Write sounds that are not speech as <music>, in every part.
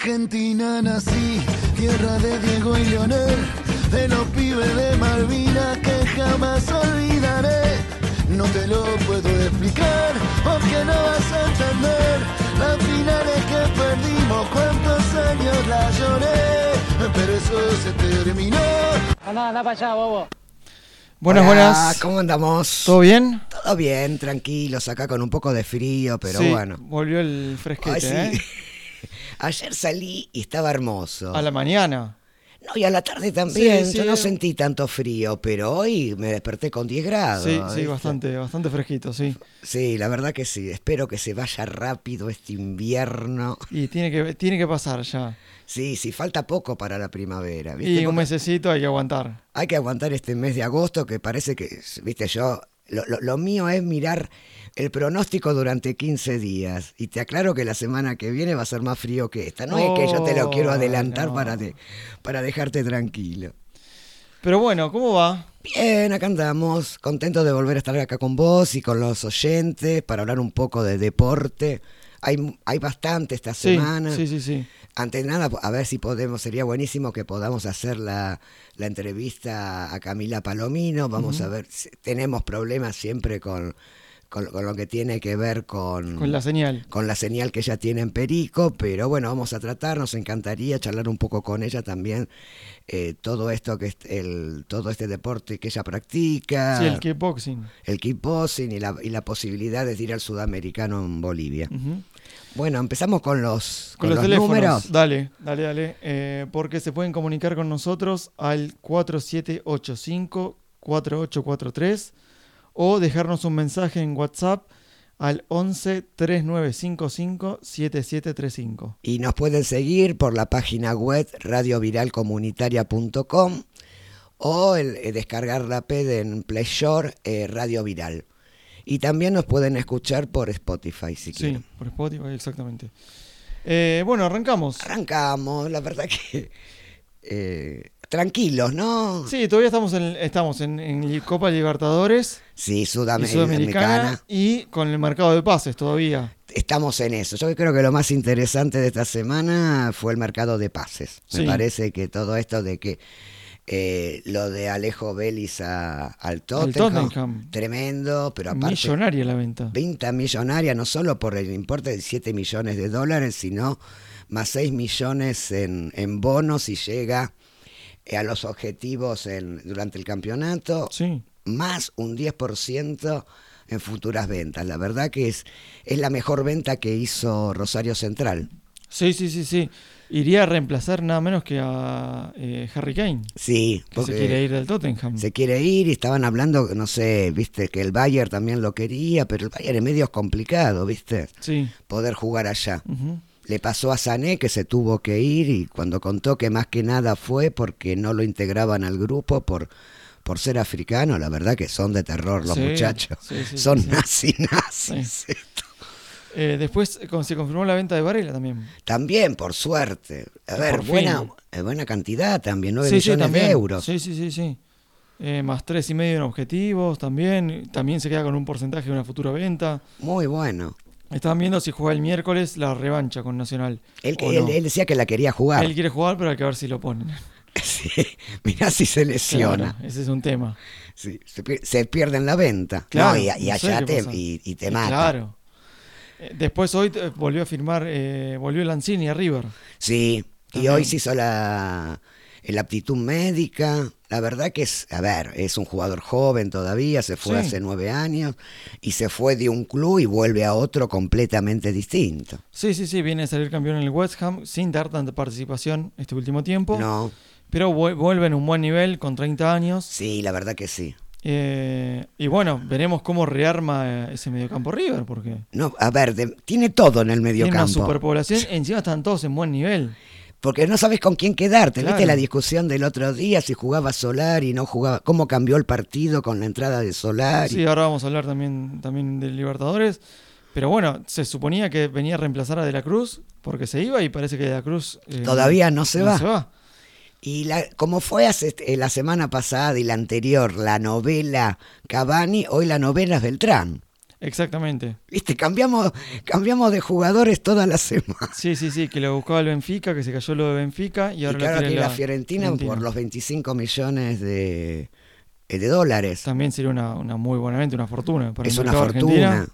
Argentina nací, tierra de Diego y Leonel, de los pibes de Malvinas que jamás olvidaré. No te lo puedo explicar, porque no vas a entender las finales que perdimos, cuántos años la lloré, pero eso se terminó. Anda, anda para allá, bobo. Buenas, Hola, buenas. ¿Cómo andamos? ¿Todo bien? Todo bien, tranquilos, acá con un poco de frío, pero Sí, bueno. Volvió el fresquete, Ay, sí. ¿eh? <laughs> <laughs> Ayer salí y estaba hermoso. A la mañana. No, y a la tarde también. Sí, sí, Yo no sentí tanto frío, pero hoy me desperté con 10 grados. Sí, sí, bastante, bastante fresquito, sí. Sí, la verdad que sí. Espero que se vaya rápido este invierno. Y tiene que, tiene que pasar ya. Sí, sí, falta poco para la primavera. ¿viste? Y un mesecito hay que aguantar. Hay que aguantar este mes de agosto que parece que, viste, yo, lo, lo- lo mío es mirar el pronóstico durante 15 días. Y te aclaro que la semana que viene va a ser más frío que esta. No es que yo te lo quiero Oh, adelantar no. para, de- para dejarte tranquilo. Pero bueno, ¿cómo va? Bien, acá andamos, contentos de volver a estar acá con vos y con los oyentes para hablar un poco de deporte. Hay, hay bastante esta Sí, semana. sí, sí, sí. Antes de nada, a ver si podemos, sería buenísimo que podamos hacer la, la entrevista a Camila Palomino. Vamos a ver, si- tenemos problemas siempre con, con, con lo que tiene que ver con, Con la señal. con la señal que ella tiene en Perico, pero bueno, vamos a tratar, nos encantaría charlar un poco con ella también, eh, todo esto que es el, todo este deporte que ella practica, Sí, el kickboxing. el kickboxing y la, y la posibilidad de ir al sudamericano en Bolivia. Bueno, empezamos con los, Con con los, los teléfonos. números. Dale, dale, dale. Eh, porque se pueden comunicar con nosotros al 4785-4843 o dejarnos un mensaje en WhatsApp al 11 3955 7735. Y nos pueden seguir por la página web radioviralcomunitaria.com o el, eh, descargar la P en Play eh, Radio Viral. Y también nos pueden escuchar por Spotify si Sí, quieren. por Spotify, exactamente. Eh, bueno, arrancamos. Arrancamos, la verdad que eh, tranquilos, ¿no? Sí, todavía estamos en, estamos en, en Copa Libertadores Sí, y Sudam- Sudamericana y con el mercado de pases todavía. Estamos en eso. Yo creo que lo más interesante de esta semana fue el mercado de pases. Me parece que todo esto de que eh, lo de Alejo Vélez a- al Tottenham, Tottenham. tremendo, pero aparte Millonaria la venta. venta millonaria, no solo por el importe de 7 millones de dólares, sino más 6 millones en, en bonos y llega a los objetivos en- durante el campeonato, Sí. más un 10% en futuras ventas. La verdad que es, es la mejor venta que hizo Rosario Central. Sí, sí, sí, sí. Iría a reemplazar nada menos que a eh, Harry Kane, Sí, que porque se quiere ir del Tottenham. se quiere ir y estaban hablando, no sé, viste, que el Bayern también lo quería, pero el Bayern es medio complicado, viste, Sí. poder jugar allá. Le pasó a Sané que se tuvo que ir y cuando contó que más que nada fue porque no lo integraban al grupo por, por ser africano, la verdad que son de terror los Sí, muchachos. sí, sí, son sí, sí. nazi nazis. Eh, después eh, se confirmó la venta de Varela también. También, por suerte. A ver, Por buena, fin. eh, buena cantidad también, 9 sí, sí, millones también. de euros. Sí, sí, sí, sí. Eh, más tres y medio en objetivos también. También se queda con un porcentaje de una futura venta. Muy bueno. Estaban viendo si juega el miércoles la revancha con Nacional. Él, o él- no. él decía que la quería jugar. Él quiere jugar, pero hay que ver si lo ponen. <laughs> Sí, mirá si se lesiona. Claro, ese es un tema. Sí, se, pier- se pierde en la venta. Claro, no, y, y no sé allá te, y, y te mata. Claro. Eh, Después hoy eh, volvió a firmar, eh, volvió Lanzini a River. Sí, y hoy se hizo la, la aptitud médica. La verdad que es, a ver, es un jugador joven todavía, se fue Sí. hace nueve años y se fue de un club y vuelve a otro completamente distinto. Sí, sí, sí, viene a salir campeón en el West Ham sin dar tanta participación este último tiempo. No, Pero vu- vuelve en un buen nivel con 30 años. sí, la verdad que sí. Eh, y bueno, veremos cómo rearma eh, ese mediocampo River, porque No, a ver, de- tiene todo en el tiene una mediocampo. superpoblación. Encima están todos en buen nivel. Porque no sabes con quién quedarte. Claro. ¿Viste la discusión del otro día si jugaba Solar y no jugaba? ¿Cómo cambió el partido con la entrada de Solar? Sí, ahora vamos a hablar también, también de Libertadores. Pero bueno, se suponía que venía a reemplazar a De la Cruz porque se iba y parece que De la Cruz eh, Todavía no se no va. se va. Y la, como fue hace, eh, la semana pasada y la anterior, la novela Cavani, hoy la novela es Beltrán. Exactamente. Viste, cambiamos, cambiamos de jugadores todas las semanas. Sí, sí, sí, que lo buscaba el Benfica, que se cayó lo de Benfica y Y ahora claro lo que quiere la Fiorentina, por los 25 millones de, eh, de dólares. También sería una, una muy buenamente una fortuna para Es el una fortuna.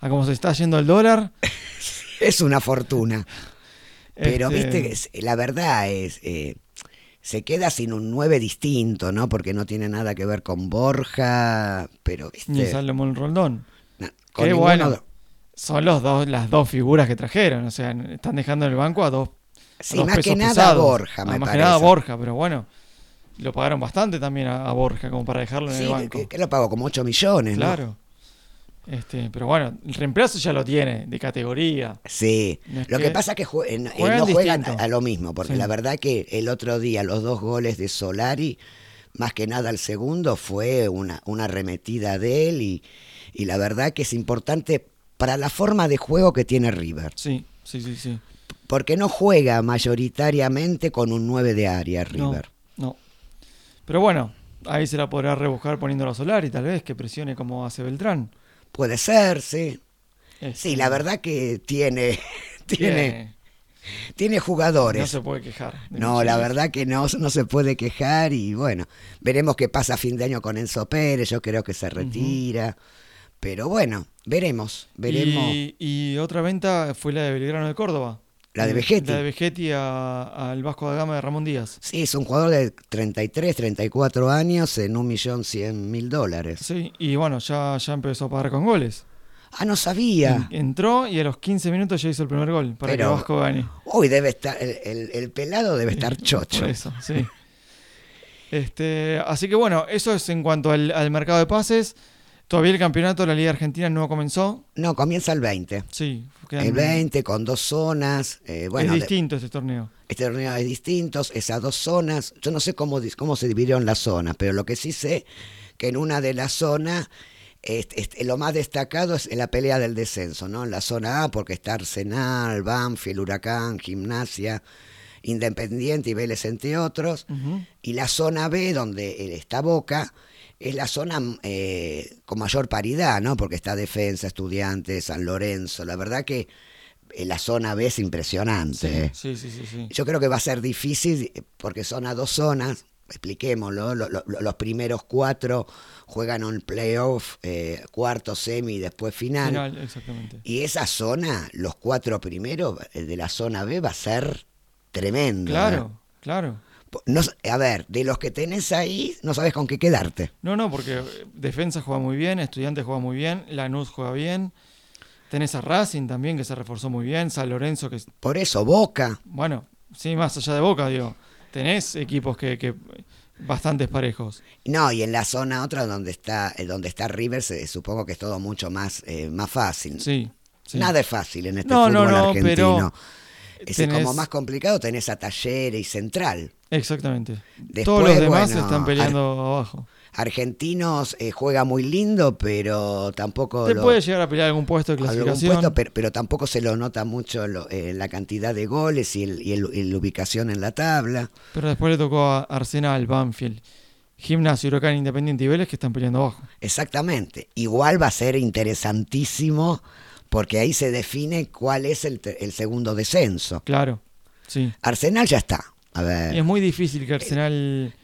A cómo se está yendo el dólar. <laughs> Es una fortuna. Pero este, viste, la verdad es, eh, se queda sin un 9 distinto, ¿no? Porque no tiene nada que ver con Borja, pero Ni viste, Salomón Roldón. Con Qué bueno. de- Son los dos, las dos figuras que trajeron. O sea, están dejando en el banco a dos. a Sí, dos más que nada pesados. Borja, Ah, me Más parece. que nada Borja, pero bueno. Lo pagaron bastante también a, a Borja como para dejarlo en Sí, el banco. que- que lo pagó como 8 millones, ¿no? claro. Este, pero bueno, el reemplazo ya lo tiene, de categoría. Sí, es lo que, que pasa es que jue- eh, no juegan no juegan distinto. a, a lo mismo, porque Sí. la verdad que el otro día los dos goles de Solari, más que nada el segundo, fue una, una arremetida de él y, y la verdad que es importante para la forma de juego que tiene River, Sí, sí, sí, sí. porque no juega mayoritariamente con un 9 de área No, River. no. Pero bueno, ahí se la podrá rebuscar poniéndolo a Solar y tal vez que presione como hace Beltrán. Puede ser, sí. Este, Sí, la verdad que tiene, <laughs> tiene, tiene- tiene jugadores. no se puede quejar. No, la verdad que no, no se puede quejar y bueno, veremos qué pasa a fin de año con Enzo Pérez, yo creo que se retira, pero bueno, veremos, veremos. Y, y otra venta fue la de Belgrano de Córdoba. La de Eh, Vegetti. La de Vegetti al Vasco da Gama de Ramón Díaz. Sí, es un jugador de 33, 34 años en un millón cien mil dólares. Sí, y bueno, ya, ya empezó a pagar con goles. Ah, no sabía. En- entró y a los 15 minutos ya hizo el primer gol para que Pero- Vasco gane. Uy, debe estar, el, el- el pelado debe estar chocho. Por eso, sí. Este, así que bueno, eso es en cuanto al, al mercado de pases. Todavía el campeonato de la Liga Argentina no comenzó. No, comienza el 20. Sí, quedan- El 20 con dos zonas. eh, bueno, es de- distinto este torneo. Este torneo es distinto, esas dos zonas, yo no sé cómo, cómo se dividieron las zonas, pero lo que sí sé que en una de las zonas este, este, lo más destacado es la pelea del descenso, ¿no? En la zona A, porque está Arsenal, Banfield, Huracán, Gimnasia, Independiente y Vélez, entre otros. Y la zona B, donde eh, está Boca, es la zona eh, con mayor paridad, ¿no? Porque está Defensa, Estudiantes, San Lorenzo. La verdad que eh, la zona B es impresionante. Sí, sí, sí, sí. Yo creo que va a ser difícil porque son a dos zonas, expliquémoslo, lo- lo- los primeros cuatro juegan un playoff, eh, cuarto, semi después final. Final, exactamente. Y esa zona, los cuatro primeros eh, de la zona B va a ser tremendo. ¿eh? Claro, claro. No a ver, de los que tenés ahí, no sabes con qué quedarte. No, no, porque eh, Defensa juega muy bien, Estudiantes juega muy bien, Lanús juega bien. Tenés a Racing también, que se reforzó muy bien, San Lorenzo, que Por eso, Boca, bueno, sí, más allá de Boca, digo, tenés equipos que, que bastantes parejos. no, y en la zona otra donde está, eh, donde está River, se- supongo que es todo mucho más, eh, más fácil. Sí. sí. Nada es fácil en este No, fútbol no, no, argentino. Es tenés- como más complicado tenés a Talleres y Central. Exactamente. Después, Todos los demás bueno, están peleando abajo. Argentinos eh, juega muy lindo, pero tampoco lo- puede llegar a pelear algún puesto de algún clasificación. puesto, pero, pero tampoco se lo nota mucho lo- eh, la cantidad de goles y, el- y el- y la ubicación en la tabla. Pero después le tocó a Arsenal, Banfield, Gimnasio, Huracán, Independiente y Vélez que están peleando abajo. Exactamente. Igual va a ser interesantísimo porque ahí se define cuál es el, segundo descenso. Claro, sí. Arsenal ya está. A Y es ver. muy difícil que Arsenal...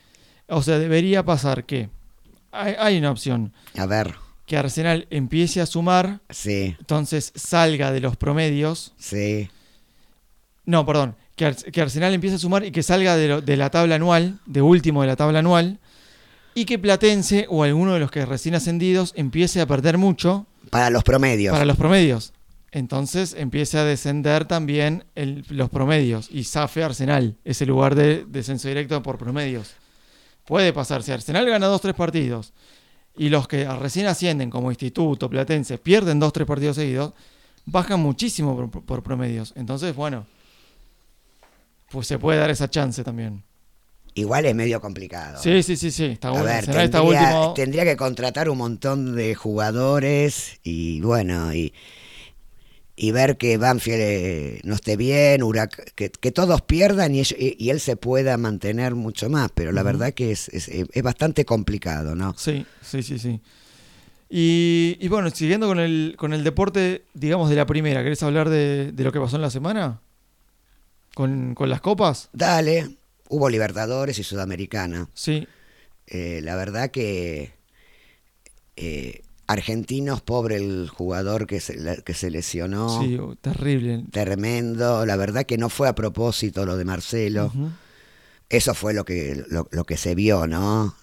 O sea, debería pasar que... Hay, hay una opción. A ver. Que Arsenal empiece a sumar, Sí, entonces salga de los promedios. sí. No, perdón. Que, Ars- que Arsenal empiece a sumar y que salga de, la tabla anual, de último de la tabla anual. Y que Platense o alguno de los que recién ascendidos empiece a perder mucho Para los promedios. para los promedios. Entonces empieza a descender también el- los promedios y Safe Arsenal, ese lugar de descenso directo por promedios. Puede pasar, si Arsenal gana dos tres partidos y los que recién ascienden como Instituto, Platense, pierden dos tres partidos seguidos, bajan muchísimo por, por promedios. Entonces, bueno, pues se puede dar esa chance también. Igual es medio complicado. Sí, sí, sí, sí. Está A bueno. ver, está tendría, último. tendría que contratar un montón de jugadores y bueno, y, y ver que Banfield eh, no esté bien, Hurac- que, que todos pierdan y, ellos- y- y él se pueda mantener mucho más, pero la verdad que es, es, es bastante complicado, ¿no? Sí, sí, sí, sí. Y, y bueno, siguiendo con el, con el deporte, digamos, de la primera, ¿querés hablar de, de lo que pasó en la semana? ¿Con, con las copas? Dale, hubo Libertadores y Sudamericana. Sí, Eh, la verdad que eh, Argentinos, pobre el jugador que se, la- que se lesionó. sí, oh, terrible. Tremendo, la verdad que no fue a propósito lo de Marcelo. Eso fue lo que, lo, lo que se vio, ¿no?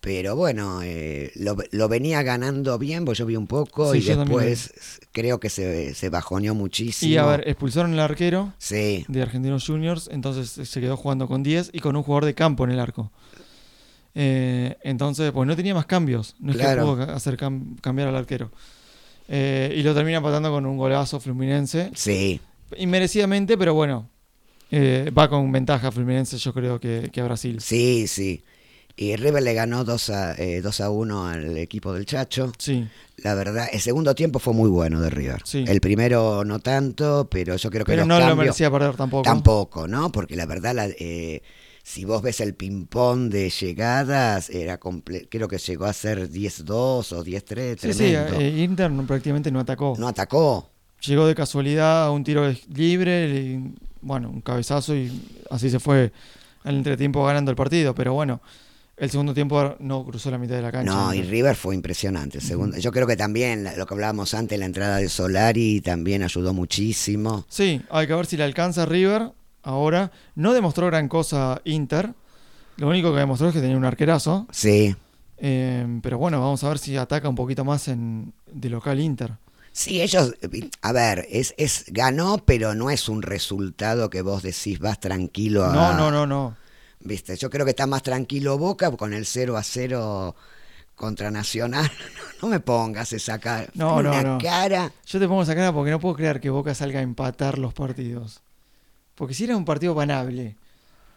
Pero bueno, eh, lo, lo venía ganando bien, pues yo vi un poco Sí, y después creo que se, se bajoneó muchísimo. Y a ver, expulsaron al arquero Sí, de Argentinos Juniors, entonces se quedó jugando con 10 y con un jugador de campo en el arco. Eh, entonces, pues no tenía más cambios, no es Claro. que pudo hacer cam- cambiar al arquero. Eh, y lo termina empatando con un golazo Fluminense, sí, inmerecidamente, pero bueno, eh, va con ventaja Fluminense yo creo que, que a Brasil. sí, sí. Y River le ganó 2 a, eh, 2 a 1 al equipo del Chacho. Sí, La verdad, el segundo tiempo fue muy bueno de River. Sí. El primero no tanto, pero yo creo que pero los no lo merecía perder tampoco. tampoco, ¿no? Porque la verdad, la- eh, si vos ves el ping-pong de llegadas, era comple- creo que llegó a ser 10-2 o 10-3, Sí, sí, eh, Inter no- prácticamente no atacó. no atacó. Llegó de casualidad a un tiro libre, y, bueno, un cabezazo y así se fue al entretiempo ganando el partido. Pero bueno, el segundo tiempo no cruzó la mitad de la cancha. No, y River fue impresionante. el segundo- Yo creo que también lo que hablábamos antes, la entrada de Solari también ayudó muchísimo. Sí, hay que ver si le alcanza a River ahora. No demostró gran cosa Inter. Lo único que demostró es que tenía un arquerazo. Sí. Eh, pero bueno, vamos a ver si ataca un poquito más en, de local Inter. Sí, ellos, a ver, es, es ganó, pero no es un resultado que vos decís vas tranquilo a... No, no, no, no. Viste, yo creo que está más tranquilo Boca con el 0 a 0 contra Nacional. <laughs> No, me pongas esa cara. No, no, no. cara. Yo te pongo esa cara porque no puedo creer que Boca salga a empatar los partidos. Porque si era un partido ganable.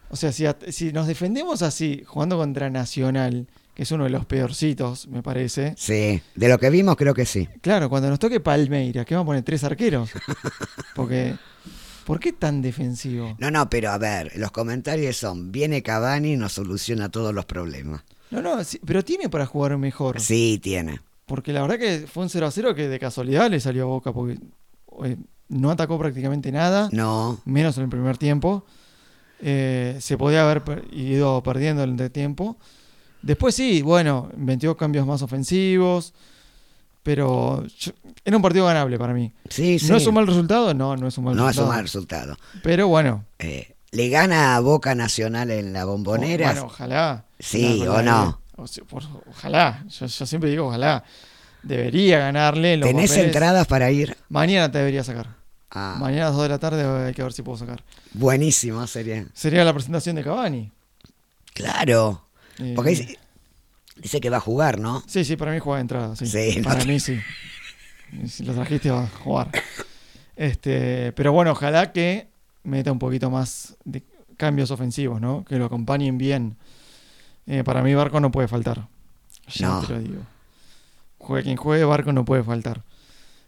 O sea, si, nos defendemos así, jugando contra Nacional, que es uno de los peorcitos, me parece. Sí, de lo que vimos creo que sí. Claro, cuando nos toque Palmeiras, que vamos a poner tres arqueros. Porque, ¿por qué tan defensivo? No, no, pero a ver, los comentarios son, viene Cavani y nos soluciona todos los problemas. No, no, sí, pero tiene para jugar mejor. Sí, tiene. Porque la verdad que fue un 0 a 0 que de casualidad le salió a Boca, porque eh, no atacó prácticamente nada. No, menos en el primer tiempo. Eh, se podía haber per- ido perdiendo el entretiempo. Después sí, bueno, 22 cambios más ofensivos, pero yo- era un partido ganable para mí. sí, sí. ¿No es un mal resultado? No, no es un mal No es resultado. un mal resultado. Pero bueno, Eh, ¿Le gana a Boca Nacional en la bombonera? o- bueno, ojalá. Sí, o no. o sea, por- ojalá, yo, yo siempre digo ojalá. Debería ganarle. en los ¿Tenés papeles. entradas para ir? Mañana te debería sacar. Ah, Mañana a las 2 de la tarde hay que ver si puedo sacar. buenísimo sería. Sería la presentación de Cavani. Claro. Eh, Porque dice, dice que va a jugar, ¿no? Sí, sí, para mí juega de entrada, sí. Sí, para no- mí sí. Si lo trajiste va a jugar. Este, pero bueno, ojalá que meta un poquito más de cambios ofensivos, ¿no? Que lo acompañen bien. Eh, para mí Barco no puede faltar. Ya No. te lo digo. Juegue quien juegue, Barco no puede faltar.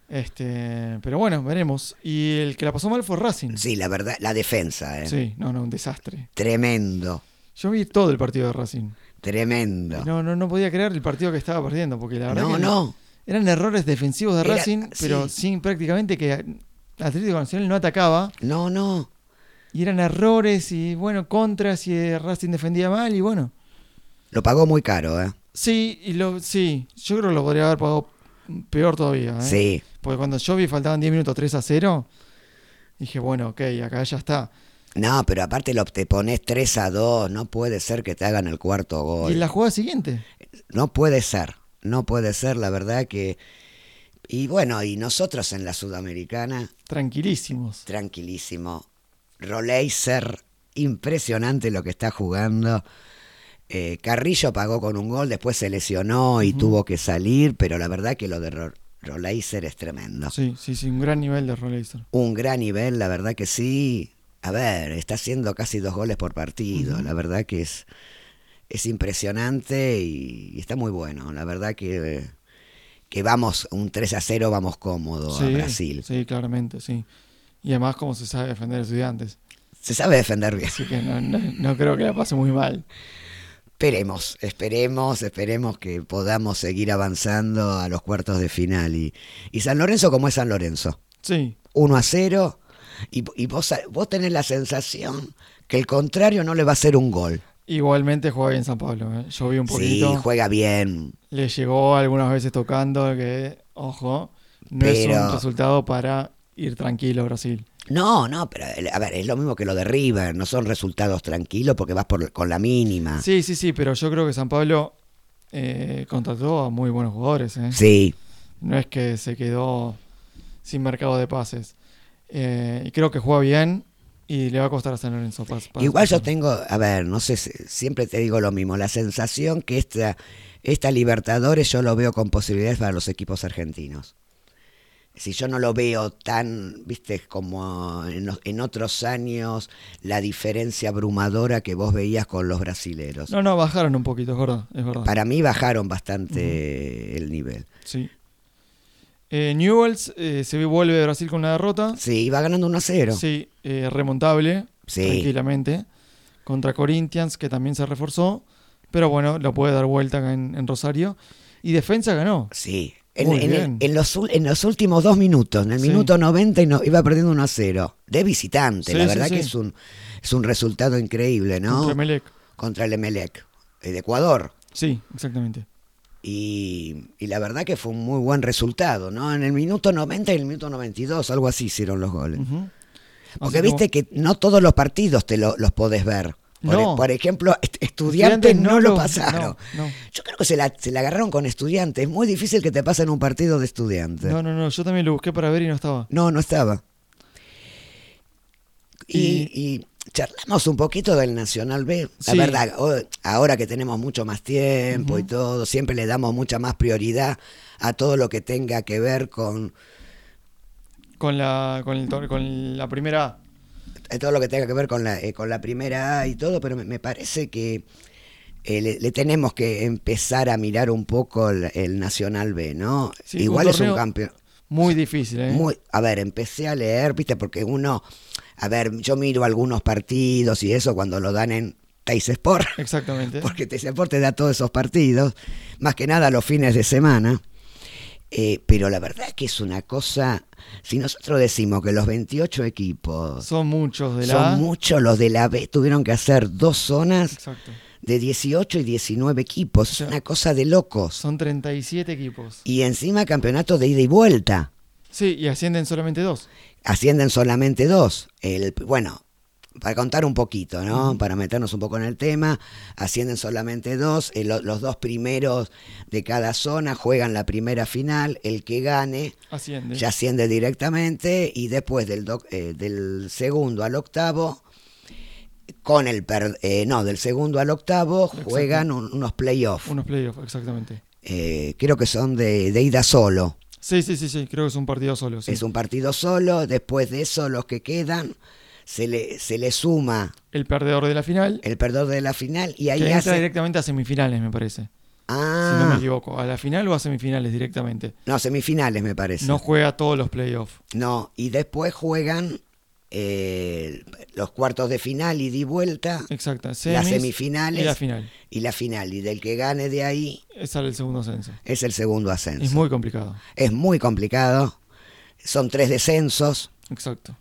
Este, pero bueno, veremos. Y el que la pasó mal fue Racing. Sí, la verdad, la defensa, ¿eh? Sí, no, no, un desastre. Tremendo, Yo vi todo el partido de Racing. tremendo. No, no, no podía creer el partido que estaba perdiendo, porque la verdad No, que no. Eran errores defensivos de Era- Racing, sí. pero sin prácticamente que Atlético Nacional no atacaba. No, no. Y eran errores y bueno, contras y eh, Racing defendía mal y bueno. Lo pagó muy caro, ¿eh? Sí, y lo, sí, yo creo que lo podría haber pagado peor todavía. ¿eh? Sí. Porque cuando yo vi faltaban 10 minutos 3 a 0, dije, bueno, ok, acá ya está. No, pero aparte lo, te pones 3 a 2, no puede ser que te hagan el cuarto gol. Y la jugada siguiente. No puede ser, no puede ser, la verdad que... Y bueno, y nosotros en la Sudamericana, Tranquilísimos. tranquilísimo. Roleiser, impresionante lo que está jugando. Eh, Carrillo pagó con un gol, después se lesionó y tuvo que salir, pero la verdad que lo de Ro- Roleiser es tremendo. Sí, sí, sí, un gran nivel de Roleiser. Un gran nivel, la verdad que sí. A ver, está haciendo casi dos goles por partido, la verdad que es, es impresionante y, y está muy bueno. La verdad que, que vamos, un 3 a 0 vamos cómodo a Brasil. sí, claramente, sí. Y además como se sabe defender estudiantes. Se sabe defender bien. Así que no, no, no creo que la pase muy mal. Esperemos, esperemos, esperemos que podamos seguir avanzando a los cuartos de final. Y, y San Lorenzo, como es San Lorenzo? Sí. 1 a 0. Y, y vos, vos tenés la sensación que el contrario no le va a hacer un gol. Igualmente juega bien San Pablo. ¿eh? Yo vi un poquito. Sí, juega bien. Le llegó algunas veces tocando que, ojo, no es un resultado para ir tranquilo a Brasil. No, no, pero eh, a ver, es lo mismo que lo de River. No son resultados tranquilos porque vas por, con la mínima. Sí, sí, sí, pero yo creo que San Pablo eh, contrató a muy buenos jugadores. ¿eh? Sí, No es que se quedó sin mercado de pases. Eh, y creo que juega bien y le va a costar a San Lorenzo. pas- Igual yo tengo, a ver, no sé, si- siempre te digo lo mismo, la sensación que esta, esta Libertadores yo lo veo con posibilidades para los equipos argentinos. Si yo no lo veo tan, viste, como en, otros años, la diferencia abrumadora que vos veías con los brasileros. No, no, bajaron un poquito, es verdad. Es verdad. Para mí bajaron bastante el nivel. Sí. Eh, Newells eh, se vuelve de Brasil con una derrota. Sí, iba ganando 1 a 0. Sí, eh, remontable, Sí. tranquilamente. Contra Corinthians, que también se reforzó. Pero bueno, lo puede dar vuelta acá en, en Rosario. Y Defensa ganó. Sí. En, en el- en los, en los últimos dos minutos, en el Sí. minuto 90 y no, iba perdiendo 1 a 0. De visitante, Sí, la verdad sí. que es un, es un resultado increíble, ¿no? Contra Emelec. Contra el Emelec, eh, de Ecuador. Sí, exactamente. Y, y la verdad que fue un muy buen resultado, ¿no? En el minuto 90 y el minuto 92, algo así hicieron los goles. Ujú. Porque viste que no todos los partidos te lo- los podés ver. Por, No. por ejemplo, est- estudiantes no, lo pasaron. No. Yo creo que se la, se la agarraron con estudiantes. Es muy difícil que te pasen un partido de estudiantes. No, no, no, yo también lo busqué para ver y no estaba. No, no estaba. Y, Y- y charlamos un poquito del Nacional B. La Sí. verdad, ahora que tenemos mucho más tiempo y todo, siempre le damos mucha más prioridad a todo lo que tenga que ver con Con la, con el tor- con la primera A. a todo lo que tenga que ver con la, eh, con la primera A y todo, pero me, me parece que eh, le, le tenemos que empezar a mirar un poco el, el Nacional B, ¿no? Sí, Igual un es un campeón. Muy difícil, ¿eh? Muy, a ver, empecé a leer, viste, porque uno, a ver, yo miro algunos partidos y eso cuando lo dan en Teis Sport, Exactamente. <laughs> porque Teis Sport te da todos esos partidos, más que nada los fines de semana. Eh, pero la verdad es que es una cosa, si nosotros decimos que los 28 equipos Son muchos de la A. son muchos, los de la B tuvieron que hacer dos zonas Exacto. de 18 y 19 equipos, es sea, una cosa de locos. Son 37 equipos. Y encima campeonatos de ida y vuelta. Sí, y ascienden solamente dos. ascienden solamente dos. El, bueno, para contar un poquito, ¿no? Para meternos un poco en el tema, ascienden solamente dos. El- los dos primeros de cada zona juegan la primera final. El que gane Asciende. ya asciende directamente y después del, doc- eh, del segundo al octavo, con el per- eh, no, del segundo al octavo juegan un- unos playoffs. Unos playoffs, exactamente. Eh, creo que son de, de ida solo. Sí, sí, sí, sí. Creo que es un partido solo. Sí. Es un partido solo, después de eso los que quedan se le, se le suma El perdedor de la final. el perdedor de la final y ahí que entra hace... directamente a semifinales, me parece. Si no me Ah, equivoco. A la final o a semifinales directamente. no, semifinales me parece. No juega todos los playoffs. No, y después juegan eh, los cuartos de final y de vuelta Exacto. las semifinales Y la final. y la final. Y del que gane de ahí Es el segundo ascenso. es el segundo ascenso. Es muy complicado. Es muy complicado. Son tres descensos. Exacto.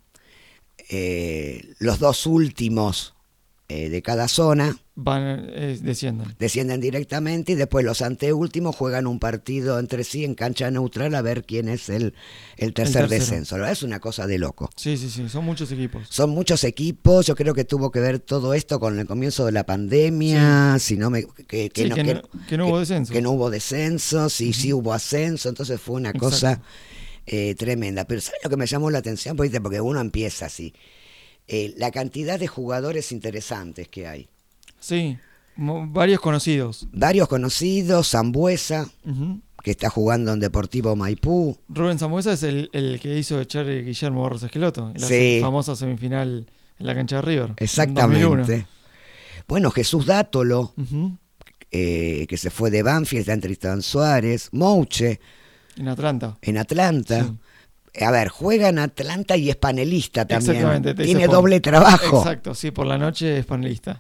Eh, los dos últimos eh, de cada zona Van, eh, descienden. descienden directamente y después los anteúltimos juegan un partido entre sí en cancha neutral a ver quién es el, el tercer descenso. Es una cosa de loco. Sí, sí, sí. Son muchos equipos. Son muchos equipos, yo creo que tuvo que ver todo esto con el comienzo de la pandemia, si no me, que, que Sí, no, que no- que no hubo descenso. que no hubo descensos y sí hubo ascenso, entonces fue una cosa. Eh, tremenda. Pero ¿sabes lo que me llamó la atención? Porque, porque uno empieza así. Eh, la cantidad de jugadores interesantes que hay. Sí. varios conocidos. Varios conocidos, Zambuesa, que está jugando en Deportivo Maipú. Rubén Samuesa es el, el que hizo echar Guillermo Barros Esqueloto. en La Sí. famosa semifinal en la cancha de River. en 2001. Exactamente. Bueno, Jesús Dátolo, eh, que se fue de Banfield, está en Tristán Suárez, Mouche, En Atlanta. en Atlanta. Sí. A ver, juega en Atlanta y es panelista también. Exactamente. te Tiene por- doble trabajo. Exacto, sí, por la noche es panelista.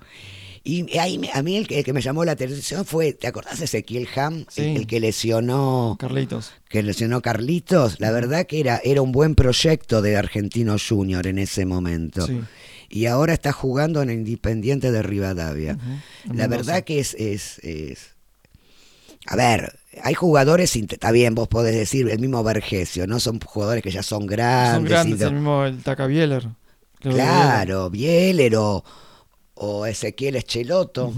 Y ahí a mí el que, el que me llamó la atención fue, ¿te acordás de Ezequiel Ham? Sí. El, el que lesionó, Carlitos. que lesionó Carlitos. La verdad que era, era un buen proyecto de Argentino Junior en ese momento. Sí. Y ahora está jugando en Independiente de Rivadavia. La verdad que es, es, es- A ver, hay jugadores, está bien, vos podés decir el mismo Vergesio, ¿no? Son jugadores que ya son grandes. Son grandes, do- el mismo el Taca Bieler. Claro, Bieler o, o Ezequiel Echeloto.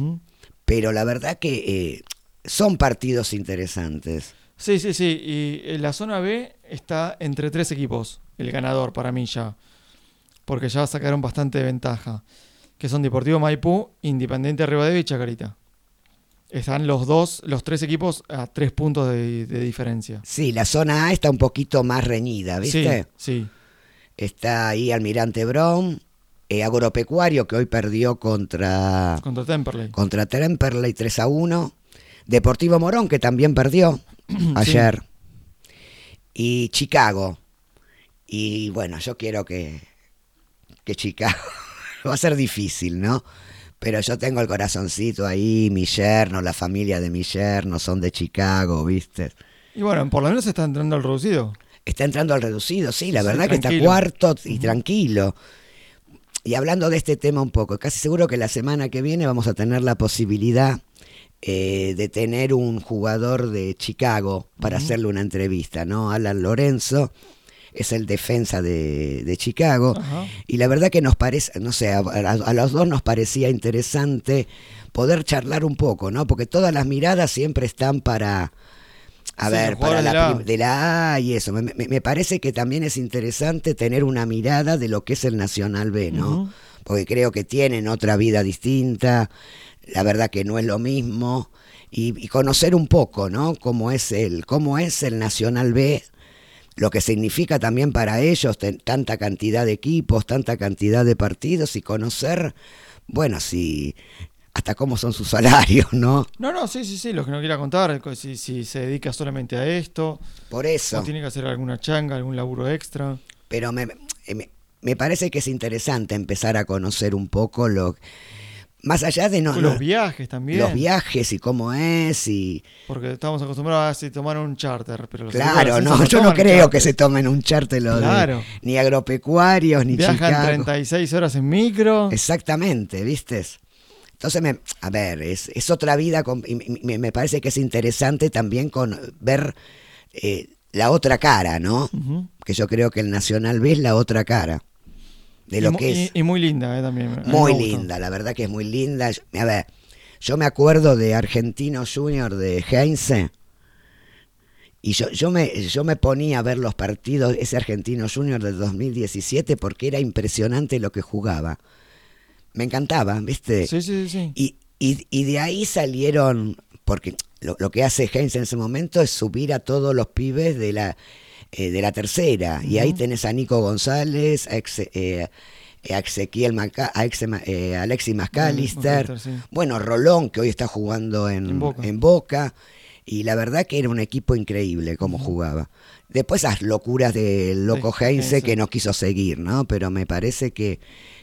Pero la verdad que eh, son partidos interesantes. Sí, sí, sí. Y en la zona B está entre tres equipos. El ganador para mí ya. Porque ya sacaron bastante ventaja. Que son Deportivo Maipú, Independiente Rivadavia y Chacarita. Están los dos, los tres equipos a tres puntos de, de diferencia. Sí, la zona A está un poquito más reñida, ¿viste? Sí, sí. Está ahí Almirante Brown, eh, Agropecuario, que hoy perdió contra, Contra Temperley. contra Temperley 3 a 1. Deportivo Morón, que también perdió <clears throat> ayer. Y Chicago. Y bueno, yo quiero que, que Chicago. <laughs> Va a ser difícil, ¿no? Pero yo tengo el corazoncito ahí, mi yerno, la familia de mi yerno son de Chicago, ¿viste? Y bueno, por lo menos está entrando al reducido. Está entrando al reducido, sí, la Sí, verdad que está tranquilo. cuarto y tranquilo. Y hablando de este tema un poco, casi seguro que la semana que viene vamos a tener la posibilidad eh, de tener un jugador de Chicago para hacerle una entrevista, ¿no? Alan Lorenzo es el defensa de, de Chicago. Ajá. Y la verdad que nos parece, no sé, a, a- a los dos nos parecía interesante poder charlar un poco, ¿no? Porque todas las miradas siempre están para, a Sí, ver, para la, de la de la A y eso. Me, me- me parece que también es interesante tener una mirada de lo que es el Nacional B, ¿no? Porque creo que tienen otra vida distinta, la verdad que no es lo mismo. Y, y conocer un poco, ¿no? Cómo es el, cómo es el Nacional B lo que significa también para ellos tanta cantidad de equipos, tanta cantidad de partidos y conocer, bueno, si hasta cómo son sus <laughs> salarios, ¿no? No, no, sí, sí, sí, lo que no quiera contar, co- si, si se dedica solamente a esto, Por eso. o tiene que hacer alguna changa, algún laburo extra. Pero me, me, me parece que es interesante empezar a conocer un poco lo más allá de no, los no- viajes también. los viajes y cómo es y Porque estamos acostumbrados a si tomar un charter, pero los claro, no, de yo no creo charter. que se tomen un charter lo de- Claro. ni agropecuarios ni Viajan Chicago. 36 horas en micro. Exactamente, ¿viste? Entonces, me, a ver, es, es otra vida, con- y me, me parece que es interesante también con ver eh, la otra cara, ¿no? Que yo creo que el Nacional es la otra cara de Y lo mu- que y, es. y muy linda eh, también. Muy linda, la verdad que es muy linda. A ver, yo me acuerdo de Argentino Junior de Heinze. Y yo, yo, me, yo me ponía a ver los partidos, ese Argentino Junior del 2017, porque era impresionante lo que jugaba. Me encantaba, ¿viste? Sí, sí, sí. sí. Y, y, y de ahí salieron, porque lo, lo que hace Heinz en ese momento es subir a todos los pibes de la, eh, de la tercera. Y ahí tenés a Nico González, a, Ex- eh, a Ezequiel Maca- a Exe- eh, Alexis sí. bueno, Rolón, que hoy está jugando en, En Boca. en Boca. Y la verdad que era un equipo increíble como jugaba. Después las locuras loco De Heinze Heinze. que no quiso seguir, ¿no? Pero me parece que,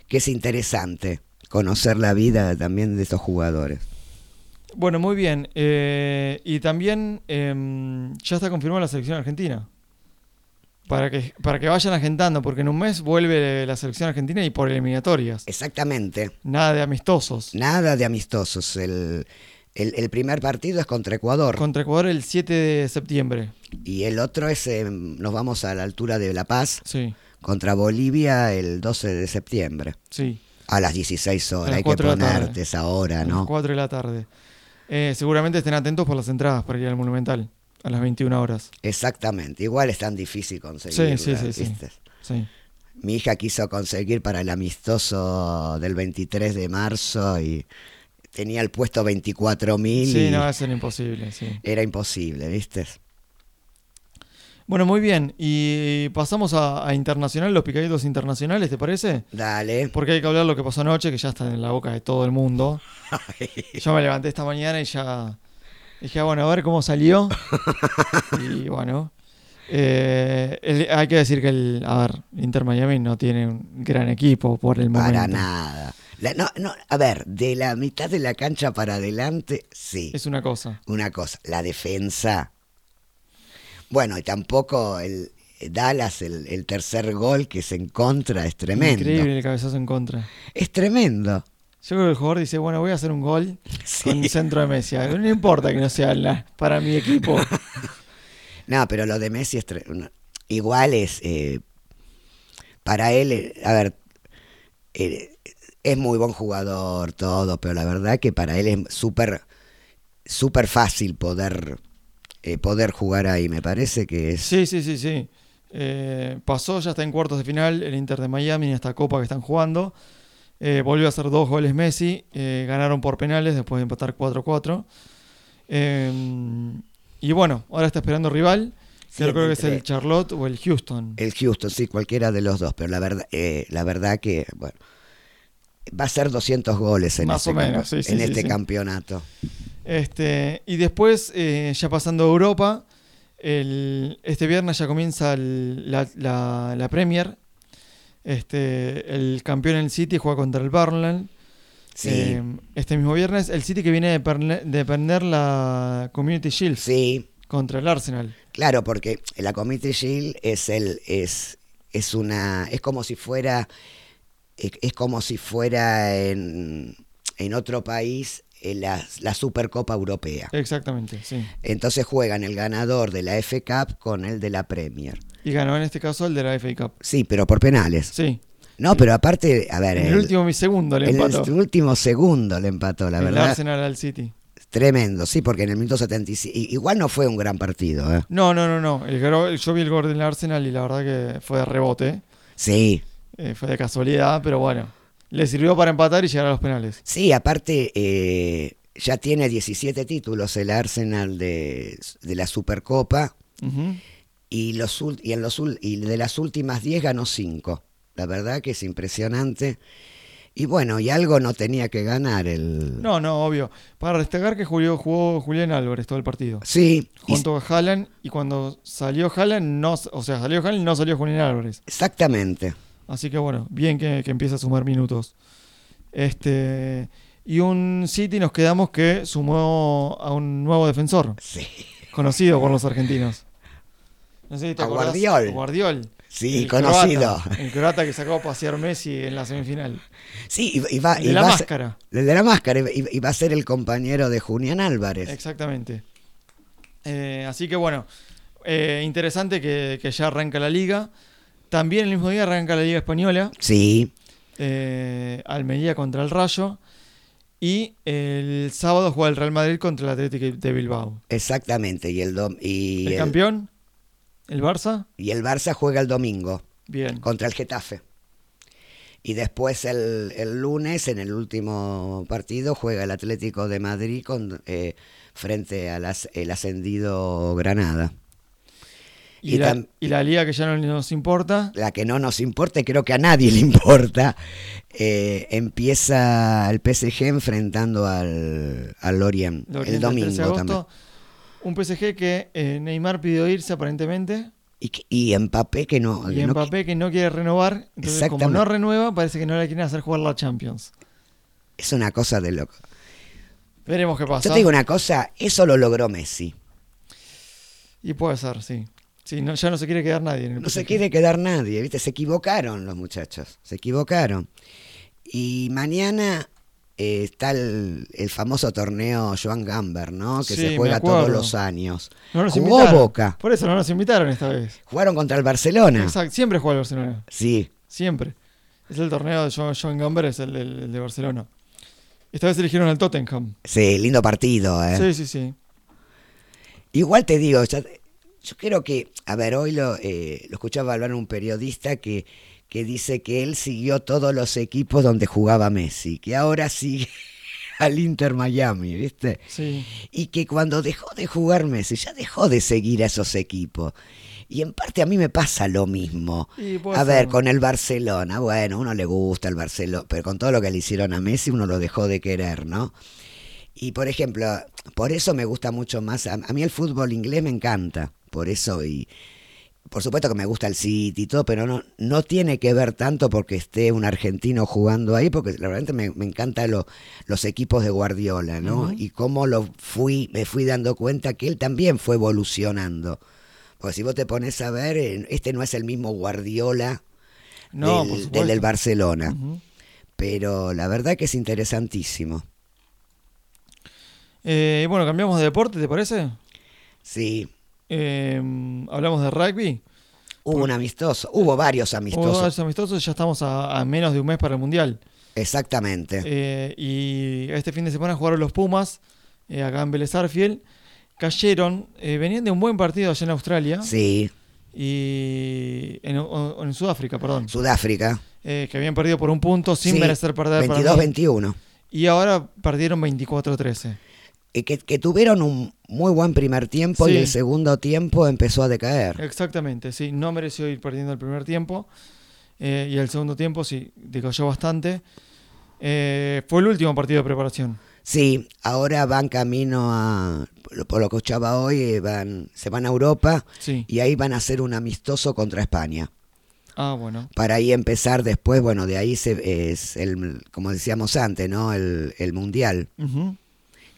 que es interesante conocer la vida también de estos jugadores. Bueno, muy bien. Eh, y también em, ya está confirmada la selección argentina. Para que, para que vayan agentando, porque en un mes vuelve la selección argentina y por eliminatorias. Exactamente. Nada de amistosos. Nada de amistosos. El, el, el primer partido es contra Ecuador Contra Ecuador el 7 de septiembre. y el otro es, eh, nos vamos a la altura de La Paz, Sí, contra Bolivia el 12 de septiembre. sí. A las 16 A horas, las hay que ponerte esa hora, A las ¿no? 4 de la tarde. Eh, seguramente estén atentos por las entradas para ir al Monumental a las 21 horas. Exactamente, igual es tan difícil conseguirla, Sí, sí, sí. ¿viste? Sí. Mi hija quiso conseguir para el amistoso del 23 de marzo y tenía el puesto 24.000 Sí, no, va a ser imposible, sí. era imposible, ¿viste? Bueno, muy bien. Y pasamos a, a internacional, los picaditos internacionales, ¿te parece? Dale. Porque hay que hablar lo que pasó anoche, que ya está en la boca de todo el mundo. <laughs> Yo me levanté esta mañana y ya dije, ah, bueno, a ver cómo salió. <laughs> Y bueno, eh, el- hay que decir que el, a ver, Inter Miami no tiene un gran equipo por el momento. Para nada. La- no, no, a ver, de la mitad de la cancha para adelante, sí. Es una cosa. Una cosa, la defensa. Bueno, y tampoco el Dallas, el, el tercer gol que es en contra, es tremendo. Increíble el cabezazo en contra. Es tremendo. Yo creo que el jugador dice, bueno, voy a hacer un gol <laughs> Sí. con el centro de Messi. No importa que no sea la- para mi equipo. <laughs> No, pero lo de Messi es igual es eh, para él, eh, a ver, eh, es muy buen jugador todo, pero la verdad que para él es súper súper fácil poder eh, poder jugar ahí. Me parece que es Sí, sí, sí, sí. Eh, pasó, ya está en cuartos de final el Inter de Miami en esta copa que están jugando. Eh, volvió a hacer dos goles Messi. eh, ganaron por penales después de empatar 4-4. Eh, y bueno, ahora está esperando rival. Que creo que es el Charlotte o el Houston. el Houston, sí, cualquiera de los dos, pero la verdad eh, la verdad que bueno va a ser 200 goles en, Más este, o menos, sí, en sí, este sí. campeonato. Este, y después, ya pasando a Europa, el- este viernes ya comienza el- la, la- la Premier. Este, el campeón el City juega contra el Burnley. Sí. Eh, este mismo viernes, el City que viene de, perne- de perder la Community Shield Sí, contra el Arsenal. Claro, porque la Community Shield es el es es una es como si fuera es, es como si fuera en, en otro país la, la Supercopa Europea. Exactamente, sí. Entonces juegan el ganador de la F Cup con el de la Premier. Y ganó en este caso el de la FA Cup. Sí, pero por penales. Sí. No, pero aparte, a ver, En el, último segundo le en empató. el último segundo le empató, la el verdad. Arsenal al City. Tremendo, sí, porque en el minuto 75 i- igual no fue un gran partido, ¿eh? No, no, no, no. El, yo vi el gol del Arsenal y la verdad que fue de rebote. Sí, Eh, fue de casualidad, pero bueno. Le sirvió para empatar y llegar a los penales. Sí, aparte eh, ya tiene 17 títulos el Arsenal de, de la Supercopa Ujú. Y, los, y, en los, y de las últimas 10 ganó 5. La verdad que es impresionante. Y bueno, y algo no tenía que ganar el... No, no, obvio. Para destacar que Julio, jugó Julián Álvarez todo el partido. Sí, y- Junto a Haaland. Y cuando salió Haaland, no, o sea, salió Haaland no salió Julián Álvarez. exactamente. Así que bueno, bien que, que empiece a sumar minutos. Este. Y un City nos quedamos que sumó a un nuevo defensor, Sí, conocido por los argentinos. No sé si te A acordás. Guardiol. Guardiol. sí El conocido. croata, el croata que sacó a pasear Messi en la semifinal. Sí, y, va, de la va a ser- máscara. el de la máscara. Y, y va a ser el compañero de Julián Álvarez. Exactamente. Eh, así que bueno, eh, interesante que, que ya arranca la liga. También el mismo día arranca la liga española. Sí, eh, Almería contra el Rayo. Y el sábado juega el Real Madrid contra el Atlético de Bilbao. exactamente. Y el, dom- y ¿El, el- campeón? ¿El Barça? y el Barça juega el domingo. Bien. contra el Getafe. Y después el, el lunes, en el último partido, juega el Atlético de Madrid con, eh, frente al el ascendido Granada. Y, y la, y la liga que ya no nos importa. La que no nos importa, y creo que a nadie <laughs> le importa, eh, empieza el PSG enfrentando al, al Lorient lo el domingo 13 de también. Un PSG que eh, Neymar pidió irse aparentemente. Y, y Mbappé que no... Y que no- Mbappé que no quiere renovar. Entonces, como no renueva, parece que no le quieren hacer jugar la Champions. es una cosa de loco. Veremos qué pasa. Yo te digo una cosa, eso lo logró Messi. Y puede ser, sí. Sí, no, ya no se quiere quedar nadie. En el No se quiere quedar nadie, ¿viste? Se equivocaron los muchachos, se equivocaron. Y mañana eh, está el, el famoso torneo Joan Gamber, ¿no? Que Sí, se juega todos los años. No nos Jugó invitaron. Boca. Por eso no nos invitaron esta vez. Jugaron contra el Barcelona. Exacto. Siempre juega el Barcelona. Sí, Siempre. Es el torneo de John, John Gamber, es el, de Barcelona. Esta vez eligieron al Tottenham. sí, lindo partido, ¿eh? Sí, sí, sí. Igual te digo, yo creo que, a ver, hoy lo, eh, lo escuchaba hablar un periodista que, que dice que él siguió todos los equipos donde jugaba Messi, que ahora sigue <laughs> al Inter Miami, ¿viste? Sí. y que cuando dejó de jugar Messi ya dejó de seguir a esos equipos. Y en parte a mí me pasa lo mismo. A ser. ver, con el Barcelona, bueno, uno le gusta el Barcelona, pero con todo lo que le hicieron a Messi uno lo dejó de querer, ¿no? Y por ejemplo, por eso me gusta mucho más, a, a mí el fútbol inglés me encanta, por eso y por supuesto que me gusta el City y todo, pero no, no tiene que ver tanto porque esté un argentino jugando ahí, porque la verdad me, me encantan lo- los equipos de Guardiola, ¿no? Y cómo lo fui, me fui dando cuenta que él también fue evolucionando. Porque si vos te pones a ver, este no es el mismo Guardiola No, del, del Barcelona, pero la verdad que es interesantísimo. Eh, bueno, cambiamos de deporte, ¿te parece? Sí, Eh, hablamos de rugby. hubo un amistoso, hubo varios Hubo amistosos, varios amistosos, ya estamos a, a menos de un mes para el Mundial. exactamente. Eh, y este fin de semana jugaron los Pumas, eh, acá en Vélez Arfiel. Cayeron, eh, venían de un buen partido allá en Australia Sí, y en, Sudáfrica, perdón, Sudáfrica, que habían perdido por un punto sin Sí, merecer perder para mí. 22-21. Y ahora perdieron 24-13. Eh, Que, que tuvieron un muy buen primer tiempo y el segundo tiempo empezó a decaer. Exactamente, sí, no mereció ir perdiendo el primer tiempo eh, y el segundo tiempo sí, decayó bastante. Eh, fue el último partido de preparación. Sí, ahora van camino a, por lo que escuchaba hoy, van, se van a Europa Sí. y ahí van a hacer un amistoso contra España. Ah, bueno. Para ahí empezar después, bueno, de ahí se, es el, como decíamos antes, ¿no? El, el Mundial, Ujú.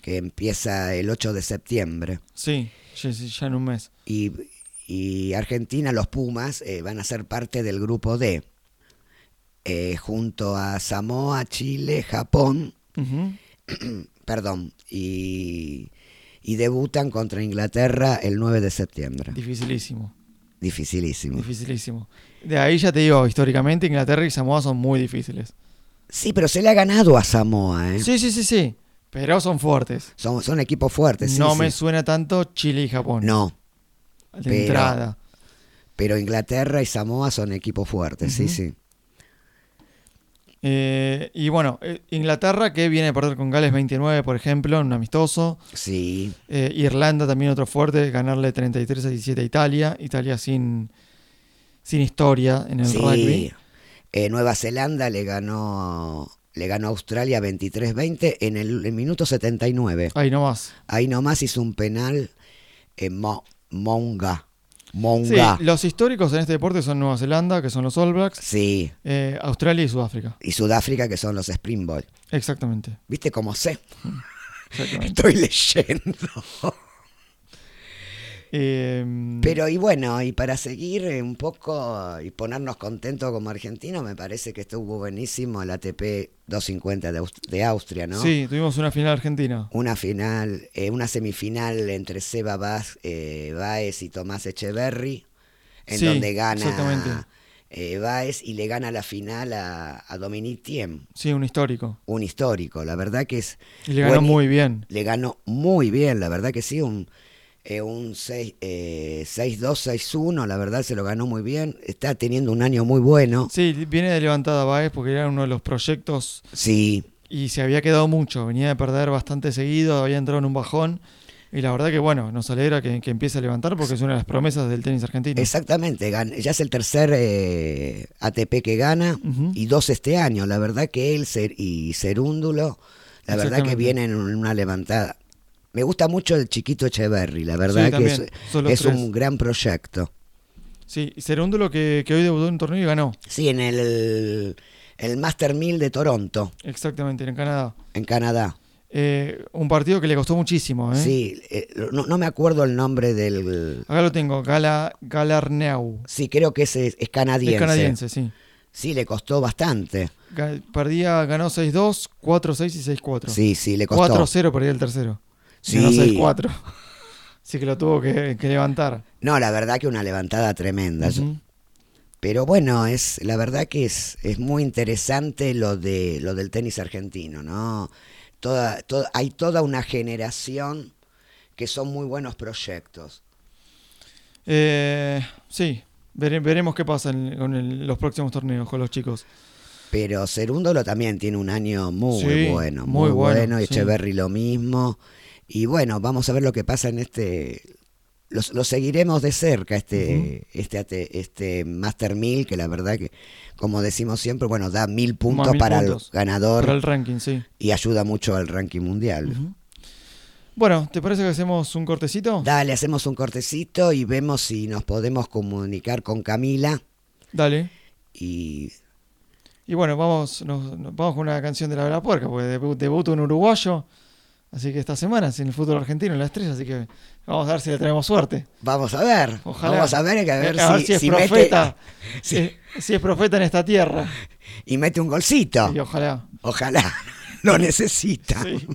Que empieza el 8 de septiembre. Sí, ya en un mes. Y, y Argentina, los Pumas, eh, van a ser parte del grupo D, eh, junto a Samoa, Chile, Japón, <clears throat> perdón, y, y debutan contra Inglaterra el 9 de septiembre. Dificilísimo, Dificilísimo. dificilísimo. De ahí ya te digo, históricamente Inglaterra y Samoa son muy difíciles. Sí, pero se le ha ganado a Samoa, ¿eh? Sí, sí, sí, sí, pero son fuertes. Son, son equipos fuertes, sí, no sí. me suena tanto Chile y Japón. No, de pero- entrada. pero Inglaterra y Samoa son equipos fuertes, sí, sí. Eh, y bueno, eh, Inglaterra que viene a perder con Gales 29, por ejemplo, en un amistoso. Sí, Eh, Irlanda también otro fuerte, ganarle 33 a 17 a Italia. Italia sin, sin historia en el sí. rugby. Eh, Nueva Zelanda le ganó le ganó a Australia 23-20 en el, el minuto 79. Ahí nomás. Ahí nomás hizo un penal en Mo- Monga. Sí, Monga. los históricos en este deporte son Nueva Zelanda, que son los All Blacks, Sí, eh, Australia y Sudáfrica. y Sudáfrica que son los Springboks. Exactamente. ¿Viste cómo sé? <laughs> Estoy leyendo. Eh, Pero y bueno, y para seguir eh, un poco y ponernos contentos como argentinos, me parece que estuvo buenísimo el ATP 250 de, Aust- de Austria, ¿no? Sí, tuvimos una final argentina. Una final, eh, una semifinal entre Seba Baz, eh, Baez y Tomás Echeverry, en Sí, donde gana Baez y le gana la final a, a Dominique Thiem, Sí, un histórico. un histórico. La verdad que es. Y le ganó muy bien. Le ganó muy bien, la verdad que sí, un, eh, un seis- eh, 6-2, 6-1, la verdad se lo ganó muy bien. Está teniendo un año muy bueno. Sí, viene de levantada Baez porque era uno de los proyectos Sí, y se había quedado mucho. Venía de perder bastante seguido, había entrado en un bajón. Y la verdad que bueno, nos alegra que, que empiece a levantar porque es una de las promesas del tenis argentino. exactamente. Ya es el tercer eh, ATP que gana y dos este año. La verdad que él y Cerúndulo, la verdad que vienen en una levantada. Me gusta mucho el chiquito Echeverry, la verdad Sí, que es, también, un gran proyecto. Sí, y Cerúndulo que, que hoy debutó en un torneo y ganó. Sí, en el, el Master 1000 de Toronto, Exactamente, en Canadá. en Canadá. Eh, un partido que le costó muchísimo. ¿eh? Sí, eh, no, no me acuerdo el nombre del... Acá lo tengo, Gala, Galarneau. Sí, creo que ese es, es canadiense. Es canadiense, sí. Sí, le costó bastante. Perdía, ganó 6-2, 4-6 y 6-4. Sí, sí, le costó. 4-0 perdía el tercero. Sí. Ganó 6-4. Así que lo tuvo que, que levantar. No, la verdad que una levantada tremenda. Ujú. Pero bueno, es la verdad que es, es muy interesante lo de lo del tenis argentino, ¿no? Toda, toda, hay toda una generación que son muy buenos proyectos. Eh, sí, vere- veremos qué pasa en, con el- los próximos torneos con los chicos. Pero Cerúndolo también tiene un año muy Sí, bueno, muy muy, bueno, bueno, sí. Echeverry lo mismo. Y bueno, vamos a ver lo que pasa en este. Lo, lo seguiremos de cerca, este, este, este Master 1000, que la verdad que, como decimos siempre, bueno, da mil puntos mil para puntos el ganador Para el ranking, sí. y ayuda mucho al ranking mundial. Bueno, ¿te parece que hacemos un cortecito? Dale, hacemos un cortecito y vemos si nos podemos comunicar con Camila. Dale. Y Y bueno, vamos, nos, nos- vamos con una canción de la Vela Puerca, porque debu- debuta un uruguayo. Así que esta semana es en el fútbol argentino, en la estrella, así que vamos a ver si le tenemos suerte. vamos a ver. Ojalá. Vamos a ver, Eh, a ver si, si es si profeta. <laughs> si- Si, si es profeta en esta tierra. y mete un golcito. Y ojalá. Ojalá. <laughs> Lo necesita. Sí.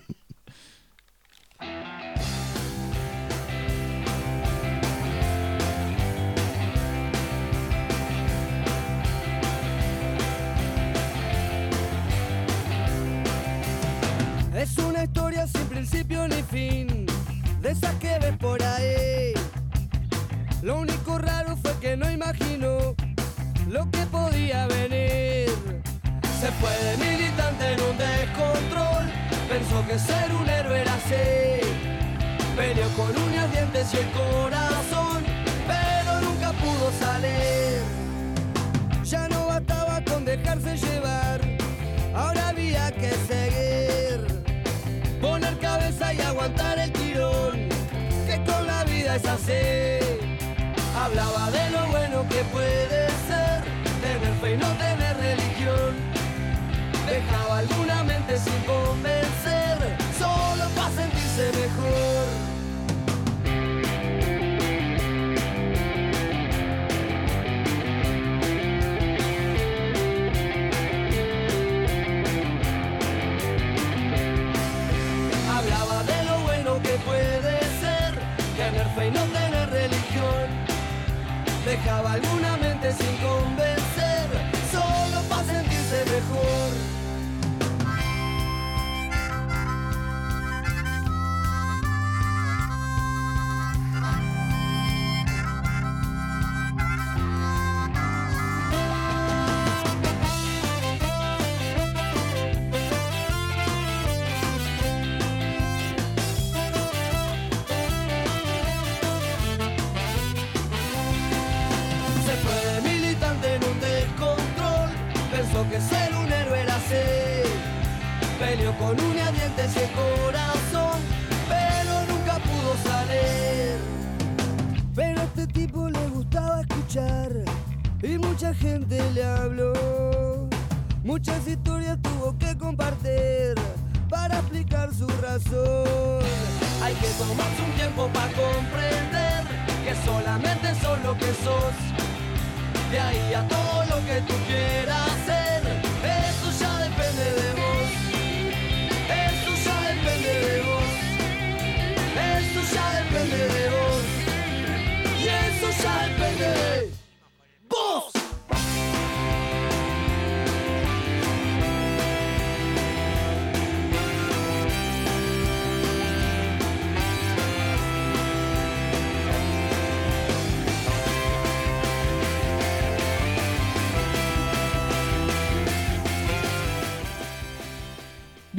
Principio ni fin, de esas que ves por ahí. Lo único raro fue que no imaginó lo que podía venir. Se fue de militante en un descontrol, pensó que ser un héroe era así. Peleó con uñas, dientes y el corazón, pero nunca pudo salir. Ya no bastaba con dejarse llevar, ahora había que seguir. Poner cabeza y aguantar el tirón, que con la vida es así. Hablaba de lo bueno que puede ser, tener fe y no tener religión. Dejaba alguna mente sin convencer, Dejaba alguna Con uñas, dientes y el corazón, pero nunca pudo salir. Pero a este tipo le gustaba escuchar y mucha gente le habló. Muchas historias tuvo que compartir para explicar su razón. Hay que tomarse un tiempo para comprender que solamente sos lo que sos. De ahí a todo lo que tú quieras hacer,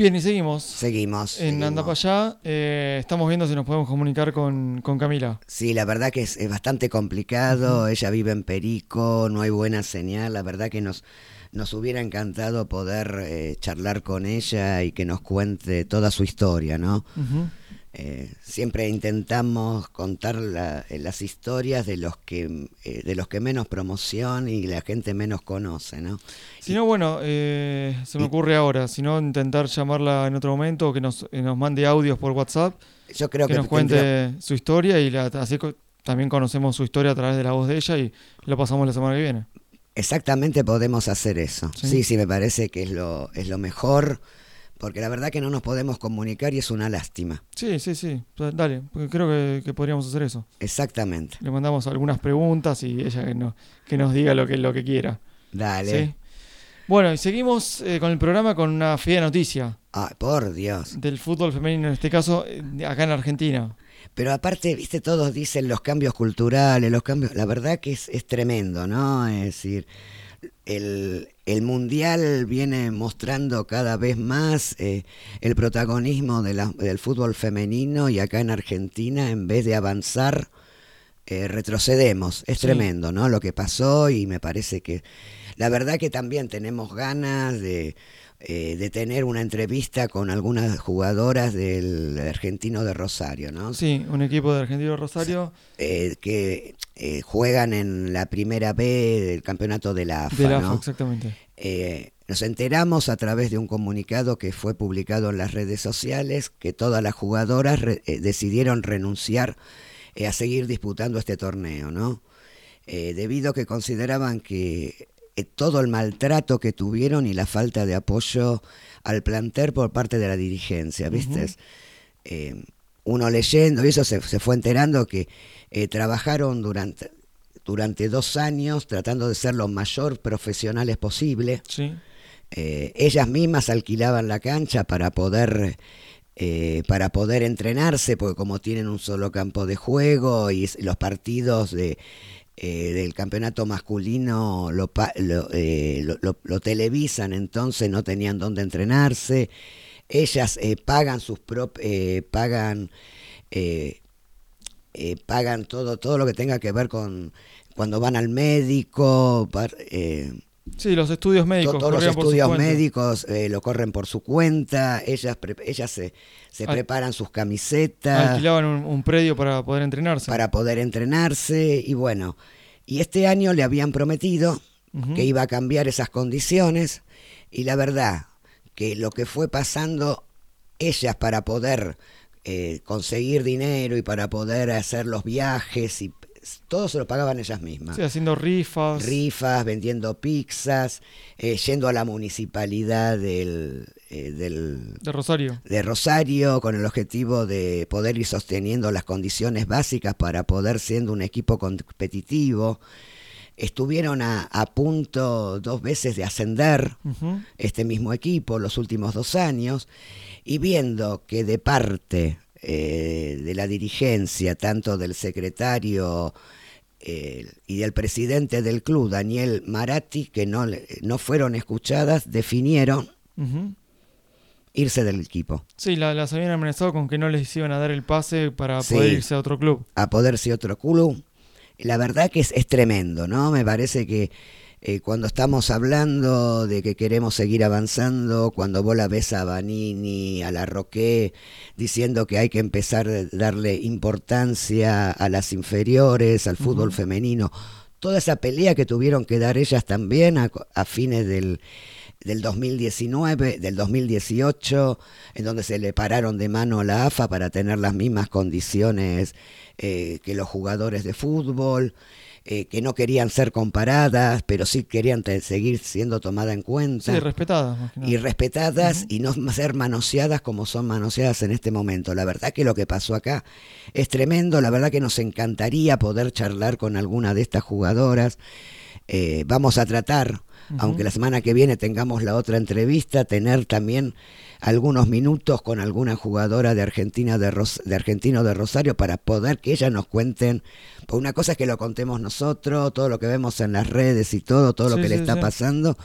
Bien, y seguimos. Seguimos. En seguimos. Anda para allá, eh, estamos viendo si nos podemos comunicar con, con Camila. Sí, la verdad que es, es bastante complicado. Ella vive en Perico, no hay buena señal. La verdad que nos, nos hubiera encantado poder eh, charlar con ella y que nos cuente toda su historia, ¿no? Ujú. Eh, siempre intentamos contar la- eh, las historias de los que eh, de los que menos promoción y la gente menos conoce, ¿no? Si no, bueno, eh, se me y- ocurre ahora, si no, intentar llamarla en otro momento o que nos, eh, nos mande audios por WhatsApp, Yo creo que, que, nos tendría- cuente su historia y la, así también conocemos su historia a través de la voz de ella y lo pasamos la semana que viene. Exactamente podemos hacer eso. Sí. Sí, sí, me parece que es lo, es lo mejor, porque la verdad que no nos podemos comunicar y es una lástima. Sí, sí, sí, pues dale, porque creo que, que podríamos hacer eso. Exactamente. Le mandamos algunas preguntas y ella que, no- que nos diga lo que, lo que quiera. Dale. ¿sí? Bueno, y seguimos eh, con el programa con una fea noticia Ay, por Dios. del fútbol femenino, en este caso eh, acá en Argentina. Pero aparte, viste, todos dicen los cambios culturales, los cambios. La verdad que es, es tremendo, ¿no? Es decir, el, el mundial viene mostrando cada vez más eh, el protagonismo de la- del fútbol femenino y acá en Argentina, en vez de avanzar, eh, retrocedemos. Es Sí. tremendo, ¿no? Lo que pasó y me parece que la verdad que también tenemos ganas de, eh, de tener una entrevista con algunas jugadoras del argentino de Rosario, ¿no? Sí, un equipo de Argentino Rosario Eh, que eh, juegan en la primera B del campeonato de la AFA, de la AFA, ¿no? exactamente. Nos enteramos a través de un comunicado que fue publicado en las redes sociales que todas las jugadoras re- decidieron renunciar a seguir disputando este torneo, ¿no? Debido a que consideraban que todo el maltrato que tuvieron y la falta de apoyo al plantel por parte de la dirigencia, ¿viste? Eh, uno leyendo y eso se, se fue enterando que eh, trabajaron durante durante dos años tratando de ser lo mayor profesionales posible. Sí. Eh, ellas mismas alquilaban la cancha para poder eh, para poder entrenarse, porque como tienen un solo campo de juego y los partidos de, eh, del campeonato masculino lo, lo, eh, lo- televisan, entonces no tenían dónde entrenarse. Ellas eh, pagan sus prop- eh, pagan eh, eh, pagan todo todo lo que tenga que ver con cuando van al médico, Sí, los estudios médicos. to- todos los estudios médicos eh, lo corren por su cuenta, ellas, pre- ellas se, se Al- preparan sus camisetas Alquilaban un, un predio para poder entrenarse. para poder entrenarse y bueno, y este año le habían prometido que iba a cambiar esas condiciones y la verdad que lo que fue pasando ellas para poder eh, conseguir dinero y para poder hacer los viajes y todo se lo pagaban ellas mismas Sí, haciendo rifas. rifas, vendiendo pizzas, eh, yendo a la municipalidad del, eh, del- de Rosario. de Rosario con el objetivo de poder ir sosteniendo las condiciones básicas para poder siendo un equipo competitivo. Estuvieron a, a punto dos veces de ascender este mismo equipo los últimos dos años y viendo que de parte eh, de la dirigencia, tanto del secretario eh, y del presidente del club, Daniel Maratti, que no, no fueron escuchadas, definieron irse del equipo, Sí, la- las habían amenazado con que no les iban a dar el pase para Sí. poder irse a otro club. a poderse otro club. La verdad que es, es tremendo, ¿no? Me parece que eh, cuando estamos hablando de que queremos seguir avanzando, cuando vos la ves a Vanini, a la Roque, diciendo que hay que empezar a darle importancia a las inferiores, al fútbol femenino, toda esa pelea que tuvieron que dar ellas también a, a fines del, del 2019, del 2018, en donde se le pararon de mano a la AFA para tener las mismas condiciones eh, que los jugadores de fútbol, eh, que no querían ser comparadas, pero sí querían seguir siendo tomadas en cuenta Sí, respetadas más que nada. y respetadas y no ser manoseadas como son manoseadas en este momento. La verdad que lo que pasó acá es tremendo, la verdad que nos encantaría poder charlar con alguna de estas jugadoras. Eh, vamos a tratar, aunque la semana que viene tengamos la otra entrevista, tener también algunos minutos con alguna jugadora de Argentina de, Ros- de Argentino de Rosario para poder que ellas nos cuenten. Por una cosa es que lo contemos nosotros, todo lo que vemos en las redes y todo, todo lo Sí, que le está sí. pasando,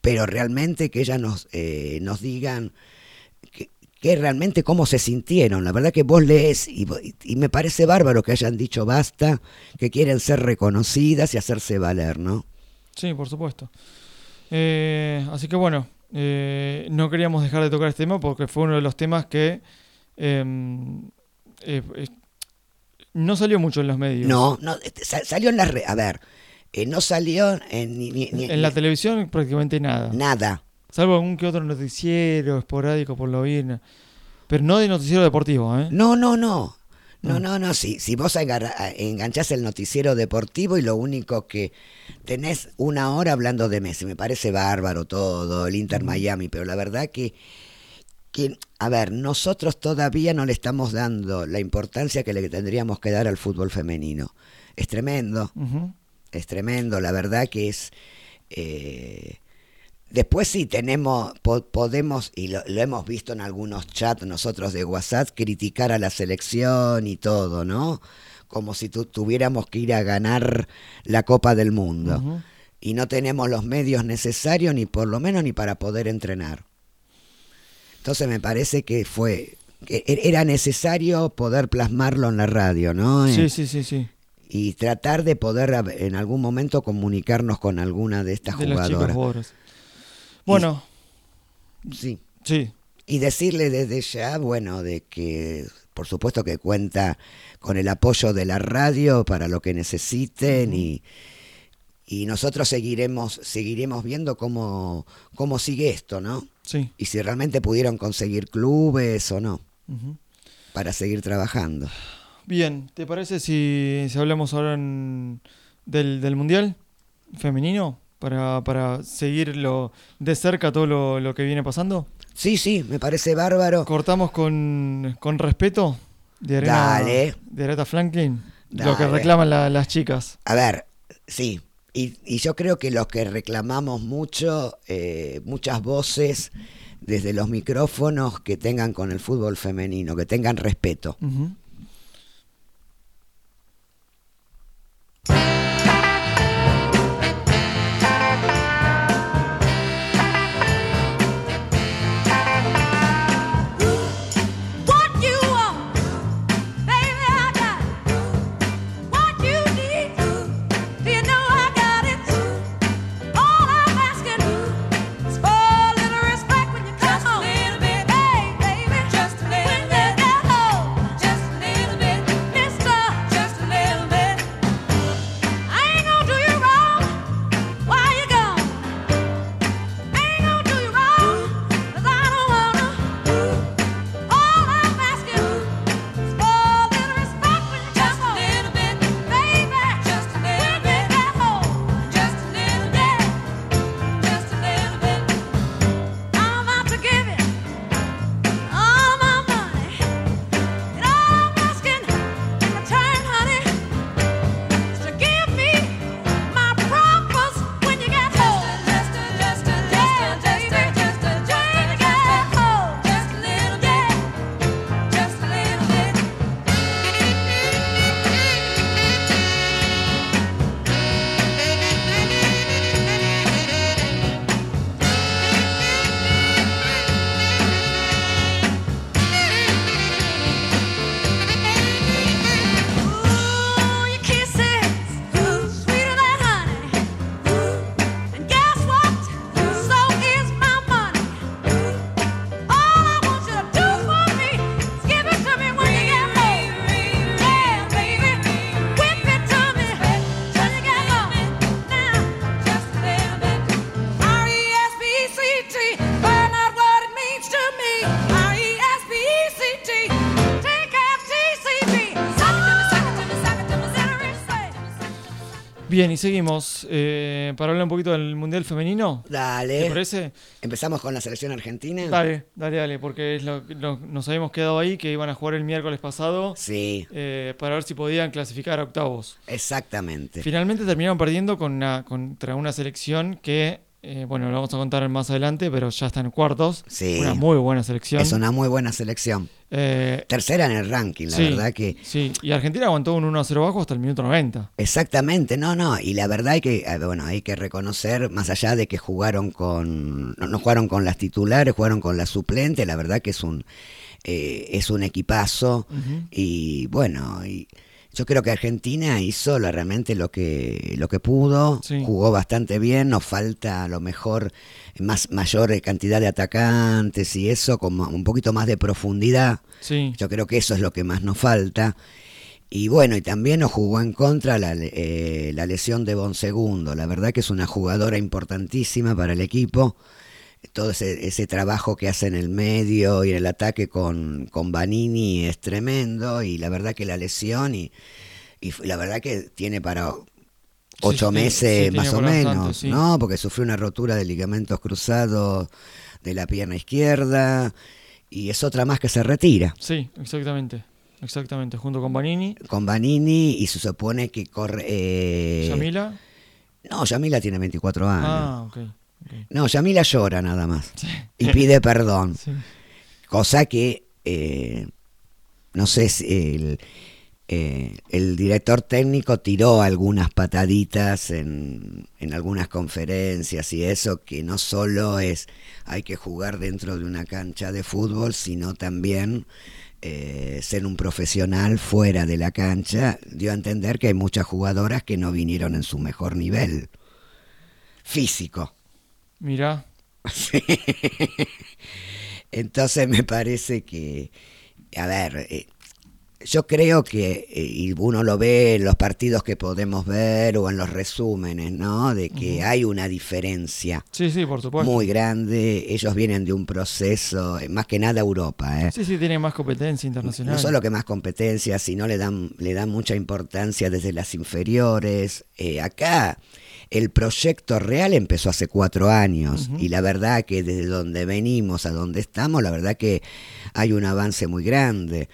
pero realmente que ellas nos, eh, nos digan que, que realmente cómo se sintieron. La verdad que vos lees y, y me parece bárbaro que hayan dicho basta, que quieren ser reconocidas y hacerse valer, ¿no? Sí, por supuesto. Eh, así que bueno, eh, no queríamos dejar de tocar este tema porque fue uno de los temas que em, eh, eh, no salió mucho en los medios. No, no, este, sa- salió en las redes. A ver, eh, no salió en, ni, ni- ni- En la televisión prácticamente nada. nada. Salvo algún que otro noticiero esporádico por lo bien. Pero no de noticiero deportivo, ¿eh? No, no, no. No, no, no, si, si vos enganchás el noticiero deportivo y lo único que tenés una hora hablando de Messi, me parece bárbaro todo, el Inter Miami, pero la verdad que, que, a ver, nosotros todavía no le estamos dando la importancia que le tendríamos que dar al fútbol femenino. Es tremendo, es tremendo, la verdad que es... eh, Después sí tenemos, po- podemos, y lo, lo hemos visto en algunos chats nosotros de WhatsApp, criticar a la selección y todo, ¿no? Como si tu- tuviéramos que ir a ganar la Copa del Mundo. Y no tenemos los medios necesarios, ni por lo menos ni para poder entrenar. Entonces me parece que fue, que e- era necesario poder plasmarlo en la radio, ¿no? Sí, Eh, sí, sí, sí. y tratar de poder en algún momento comunicarnos con alguna de estas de las jugadoras. jugadoras. Bueno, Sí. sí, Y decirle desde ya, bueno, de que por supuesto que cuenta con el apoyo de la radio para lo que necesiten y, y nosotros seguiremos, seguiremos viendo cómo, cómo sigue esto, ¿no? sí. Y si realmente pudieron conseguir clubes o no, para seguir trabajando. Bien, ¿te parece si, si hablamos ahora en- del, del Mundial femenino? Para, para seguirlo de cerca todo lo, lo que viene pasando. Sí, sí, me parece bárbaro. Cortamos con, con respeto de Arena, Dale. de Aretha Franklin. Lo que reclaman la- las chicas. A ver, sí. Y, y yo creo que los que reclamamos mucho, eh, muchas voces desde los micrófonos que tengan con el fútbol femenino, que tengan respeto. Bien, y seguimos. Eh, para hablar un poquito del Mundial Femenino. ¿Te Dale. parece? Empezamos con la selección argentina. Dale, dale, dale, porque es lo, lo- nos habíamos quedado ahí que iban a jugar el miércoles pasado Sí, eh, para ver si podían clasificar a octavos. exactamente. Finalmente terminaron perdiendo con una, contra una selección que, eh, bueno, lo vamos a contar más adelante, pero ya está en cuartos. Sí. Una muy buena selección. Es una muy buena selección. Eh, Tercera en el ranking, la sí, verdad que Sí, y Argentina aguantó un 1-0 bajo hasta el minuto 90. Exactamente, no, no, y la verdad hay que, eh, bueno, hay que reconocer, más allá de que jugaron con, no, no jugaron con las titulares, jugaron con las suplentes, la verdad que es un, eh, es un equipazo, y bueno, y yo creo que Argentina hizo lo- realmente lo que, lo que pudo, Sí. jugó bastante bien, nos falta a lo mejor más, mayor cantidad de atacantes y eso, como un poquito más de profundidad. Sí, Yo creo que eso es lo que más nos falta. Y bueno, y también nos jugó en contra la, eh, la lesión de Bonsegundo. La verdad que es una jugadora importantísima para el equipo. Todo ese, ese trabajo que hace en el medio y en el ataque con, con Vanini es tremendo. Y la verdad que la lesión, y, y la verdad que tiene para ocho sí, meses sí, más o menos, bastante, sí. ¿no? Porque sufrió una rotura de ligamentos cruzados de la pierna izquierda. Y es otra más que se retira. sí, exactamente. Exactamente, junto con Banini, con Vanini y se supone que corre. Eh, Yamila. No, Yamila tiene 24 años. Ah, ok. No, Yamila llora nada más y pide <laughs> perdón. Sí. Cosa que eh, no sé si el, eh, el director técnico tiró algunas pataditas en, en algunas conferencias y eso, que no solo es hay que jugar dentro de una cancha de fútbol, sino también eh, ser un profesional fuera de la cancha, dio a entender que hay muchas jugadoras que no vinieron en su mejor nivel físico. Mirá, Sí. Entonces me parece que, a ver, eh, yo creo que, eh, y uno lo ve en los partidos que podemos ver o en los resúmenes, ¿no? De que hay una diferencia sí, sí, por supuesto. muy grande. Ellos vienen de un proceso, eh, más que nada Europa, ¿eh? Sí, sí, tiene más competencia internacional. No solo que más competencia, sino le dan, le dan mucha importancia desde las inferiores. Eh, acá el proyecto real empezó hace cuatro años y la verdad que desde donde venimos a donde estamos, la verdad que hay un avance muy grande.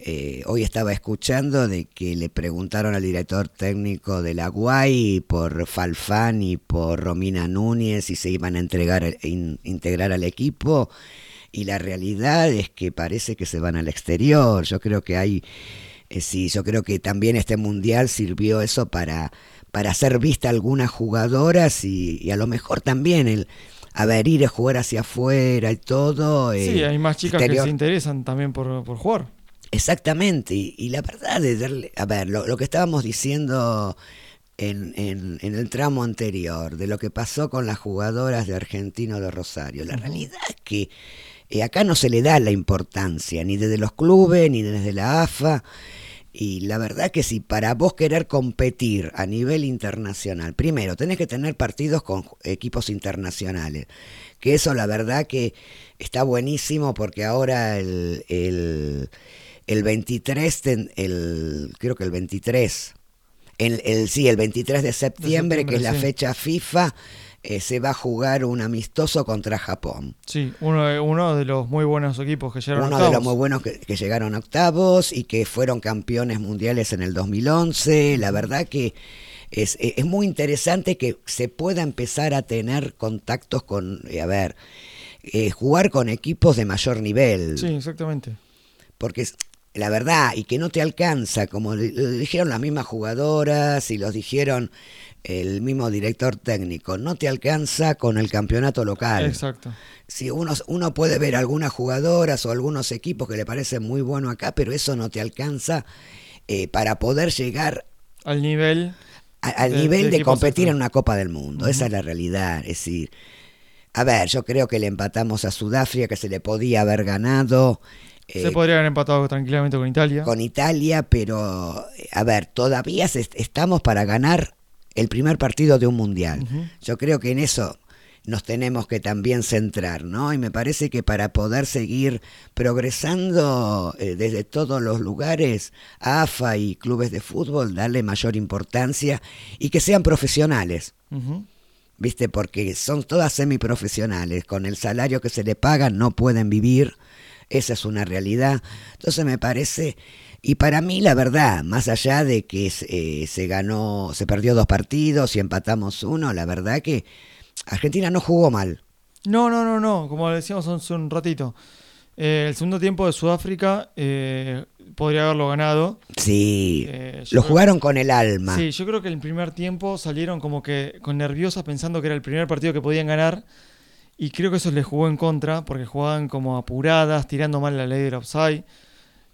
Eh, hoy estaba escuchando de que le preguntaron al director técnico de la Guay por Falfán y por Romina Núñez si se iban a entregar, in- integrar al equipo y la realidad es que parece que se van al exterior. Yo creo que hay, eh, sí, yo creo que también este mundial sirvió eso para, para hacer vista a algunas jugadoras y, y a lo mejor también el, a ver, ir a jugar hacia afuera y todo. Sí, eh, hay más chicas que se interesan también por, por jugar. Exactamente, y, y la verdad de darle, a ver, lo, lo que estábamos diciendo en, en- en el tramo anterior, de lo que pasó con las jugadoras de Argentino de Rosario, la realidad es que eh, acá no se le da la importancia, ni desde los clubes, ni desde la AFA, y la verdad que si para vos querer competir a nivel internacional, primero tenés que tener partidos con equipos internacionales, que eso la verdad que está buenísimo porque ahora el, el, el 23, ten- el, creo que el 23, el, el- sí, el 23 de septiembre, que es la sí. fecha FIFA, eh, se va a jugar un amistoso contra Japón. Sí, uno, de- uno de los muy buenos equipos que llegaron a Uno de los octavos. muy buenos que, que llegaron a octavos y que fueron campeones mundiales en el 2011. La verdad que es, es muy interesante que se pueda empezar a tener contactos con, eh, a ver, eh, jugar con equipos de mayor nivel. Sí, exactamente. Porque la verdad, y que no te alcanza, como lo dijeron las mismas jugadoras y los dijeron el mismo director técnico, no te alcanza con el campeonato local. Exacto. Si uno, uno puede ver algunas jugadoras o algunos equipos que le parecen muy buenos acá, pero eso no te alcanza eh, para poder llegar Al nivel. a- al De- nivel de competir central. en una Copa del Mundo. Esa es la realidad. Es decir, a ver, yo creo que le empatamos a Sudáfrica, que se le podía haber ganado. Se eh, podría haber empatado tranquilamente con Italia. con Italia, pero a ver, todavía se- estamos para ganar el primer partido de un mundial. Yo creo que en eso nos tenemos que también centrar, ¿no? Y me parece que para poder seguir progresando eh, desde todos los lugares, AFA y clubes de fútbol, darle mayor importancia y que sean profesionales. ¿viste? Porque son todas semiprofesionales, con el salario que se le pagan no pueden vivir, esa es una realidad. Entonces me parece, y para mí la verdad, más allá de que eh, se ganó, se perdió dos partidos y empatamos uno, la verdad que Argentina no jugó mal. No, no, no, no. Como decíamos hace un ratito. Eh, el segundo tiempo de Sudáfrica eh, podría haberlo ganado. Sí, Eh, lo jugaron con el alma. Sí, yo creo que el primer tiempo salieron como que con nerviosas pensando que era el primer partido que podían ganar. Y creo que eso les jugó en contra, porque jugaban como apuradas, tirando mal la ley del offside.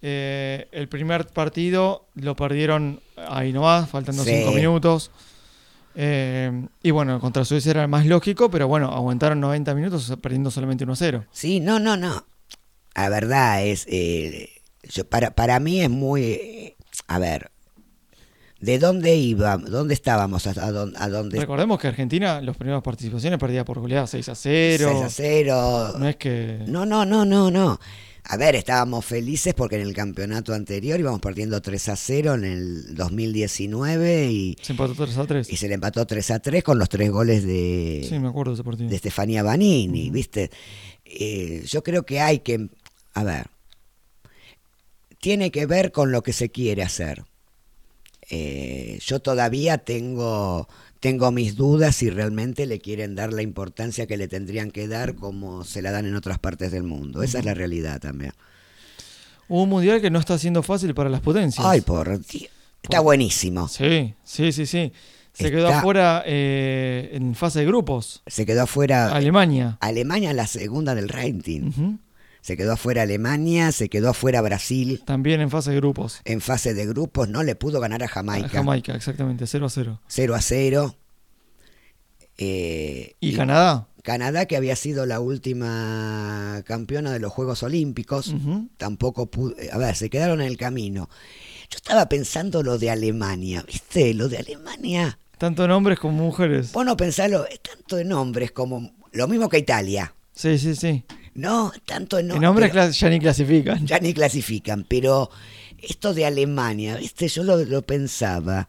Eh, el primer partido lo perdieron ahí nomás, faltando Sí. 5 minutos. Eh, y bueno, contra Suecia era más lógico, pero bueno, aguantaron 90 minutos perdiendo solamente 1 0. Sí, no, no, no. La verdad es, eh, yo, para, para mí es muy, eh, a ver, ¿de dónde iba? ¿Dónde estábamos? ¿A, a a dónde- Recordemos que Argentina, las primeras participaciones, perdía por goleada 6 a 0. 6 a 0. No es que. No, no, no, no, no. A ver, estábamos felices porque en el campeonato anterior íbamos perdiendo 3 a 0 en el 2019 y, Se empató 3 a 3. y se le empató 3 a 3 con los tres goles de, Sí, me acuerdo de ese partido. de Estefanía Banini, ¿viste? Eh, yo creo que hay que, a ver, tiene que ver con lo que se quiere hacer. Eh, yo todavía tengo, tengo mis dudas si realmente le quieren dar la importancia que le tendrían que dar como se la dan en otras partes del mundo. Esa es la realidad también. Un mundial que no está siendo fácil para las potencias. Ay, por Dios. Está buenísimo. Sí, sí, sí, sí. Se quedó afuera eh, en fase de grupos. Se quedó afuera Alemania. Alemania la segunda del ranking. Ujú. Se quedó afuera Alemania, se quedó afuera Brasil. También en fase de grupos. En fase de grupos no le pudo ganar a A Jamaica. Jamaica, exactamente, 0 a 0. 0 a 0. Eh, ¿Y, Canadá? Canadá, que había sido la última campeona de los Juegos Olímpicos, tampoco pudo. A ver, se quedaron en el camino. Yo estaba pensando lo de Alemania, ¿viste? Lo de Alemania. Tanto en hombres como mujeres. Bueno, pensarlo, es tanto en hombres como. Lo mismo que Italia. Sí, sí, sí. No, tanto en, en hombres pero- ya ni clasifican. ya ni clasifican, pero esto de Alemania, ¿viste? Yo lo, lo pensaba.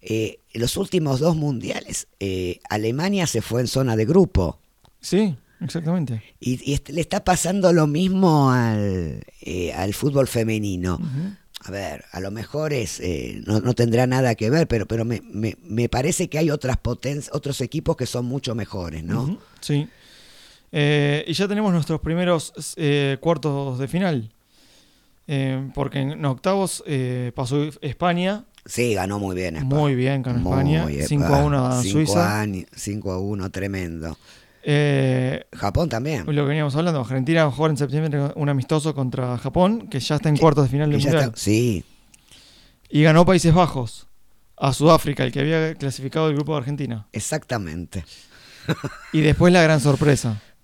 eh, en los últimos dos mundiales, eh, Alemania se fue en zona de grupo. Sí, exactamente. Y, y le está pasando lo mismo al, eh, al fútbol femenino. A ver, a lo mejor es, eh, no, no tendrá nada que ver, pero, pero me, me, me parece que hay otras potencias, otros equipos que son mucho mejores, ¿no? Sí. Eh, y ya tenemos nuestros primeros eh, cuartos de final. Eh, porque en octavos pasó España. Sí, ganó muy bien. España. Muy bien Muy España. bien, 5 a 1 a Suiza. años- 5 a 1, tremendo. Japón también. lo que veníamos hablando, Argentina va a jugar en septiembre un amistoso contra Japón, que ya está en cuartos de final del Mundial. está- sí, Y ganó Países Bajos a Sudáfrica, el que había clasificado el grupo de Argentina. exactamente. Y después la gran sorpresa, <laughs>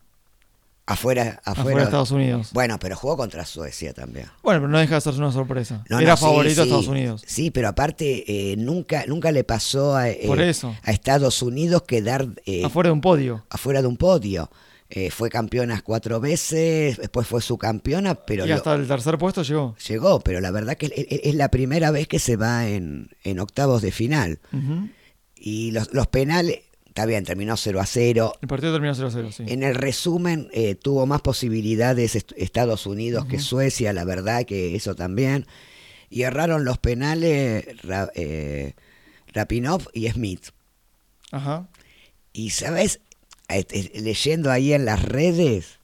Afuera, afuera. afuera de Estados Unidos. Bueno, pero jugó contra Suecia también. Bueno, pero no deja de ser una sorpresa. No, Era no, sí, favorito sí. Estados Unidos. Sí, pero aparte eh, nunca, nunca le pasó a, eh, Por eso. a Estados Unidos quedar eh, Afuera de un podio. afuera de un podio. Fue campeona cuatro veces, después fue subcampeona, pero y lo- hasta el tercer puesto llegó. llegó. Pero la verdad que es, es la primera vez que se va en, en octavos de final. Y los, los penales, está bien, terminó 0 a 0. El partido terminó 0 a 0, sí. En el resumen, eh, tuvo más posibilidades est- Estados Unidos que Suecia, la verdad que eso también. Y erraron los penales Ra- eh, Rapinov y Smith. Ajá. Y, ¿sabes? Eh, Leyendo ahí en las redes,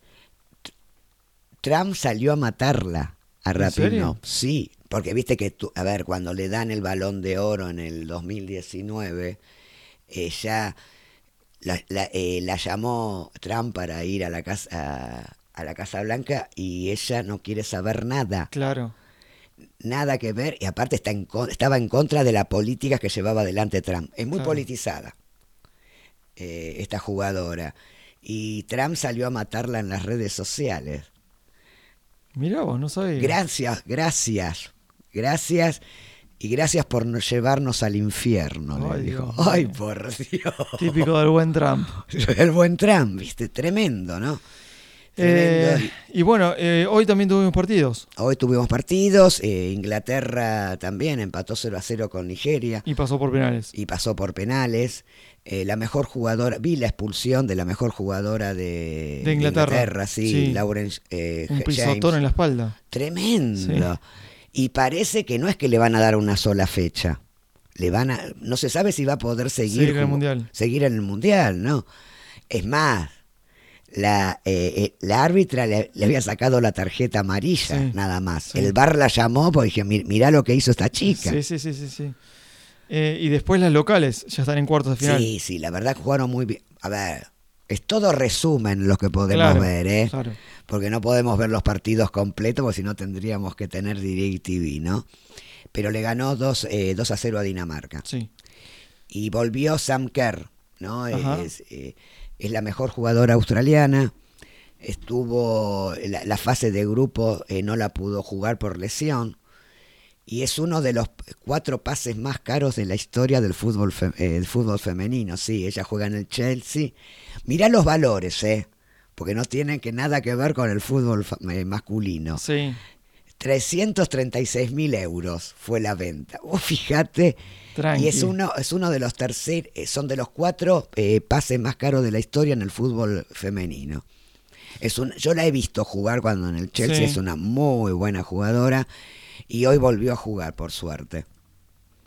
Trump salió a matarla a ¿En Rapinov. Sí, porque viste que, tú- a ver, cuando le dan el balón de oro en el 2019, ella la, la, eh, la llamó Trump para ir a la casa a, la Casa Blanca y ella no quiere saber nada, Claro. nada que ver y aparte está en, estaba en contra de la política que llevaba adelante Trump. Es muy Claro. politizada eh, esta jugadora y Trump salió a matarla en las redes sociales. Mirá vos, no sabía. Gracias, gracias, gracias y gracias por no llevarnos al infierno, le Ay, dijo. Dios Ay, por Dios. Típico del buen Trump. <laughs> El buen Trump, viste, tremendo, ¿no? Tremendo. Eh, y bueno, eh, hoy también tuvimos partidos. Hoy tuvimos partidos, eh, Inglaterra también empató 0 a 0 con Nigeria Y pasó por penales. y pasó por penales. La mejor jugadora, vi la expulsión de la mejor jugadora de, De Inglaterra. sí, Sí. Lauren eh, Un James. pisotón en la espalda. Tremendo. Y parece que no es que le van a dar una sola fecha. Le van a, no se sabe si va a poder seguir, Seguir en el Mundial. seguir en el mundial, ¿no? Es más, la, eh, eh, la árbitra le, le había sacado la tarjeta amarilla, Sí, nada más. sí. El bar la llamó porque dije, "Mi- mirá lo que hizo esta chica. Sí, sí, sí, sí. sí. Eh, y después las locales ya están en cuartos de final. Sí, sí, la verdad jugaron muy bien. A ver, es todo resumen lo que podemos Claro, ver, ¿eh? claro. Porque no podemos ver los partidos completos, porque si no tendríamos que tener DirecTV, ¿no? Pero le ganó 2, eh, 2 a 0 a Dinamarca. Sí. Y volvió Sam Kerr, ¿no? Es, eh, es la mejor jugadora australiana. Estuvo la, la fase de grupo, eh, no la pudo jugar por lesión. Y es uno de los cuatro pases más caros de la historia del fútbol, eh, del fútbol femenino. Sí, ella juega en el Chelsea. Mirá los valores, ¿eh? Porque no tienen que nada que ver con el fútbol eh, masculino. Sí. 336 mil euros fue la venta. Vos fíjate, Tranqui. y es uno, es uno de los tercer, eh, son de los cuatro eh, pases más caros de la historia en el fútbol femenino. Es un, yo la he visto jugar cuando en el Chelsea Sí. es una muy buena jugadora y hoy volvió a jugar por suerte.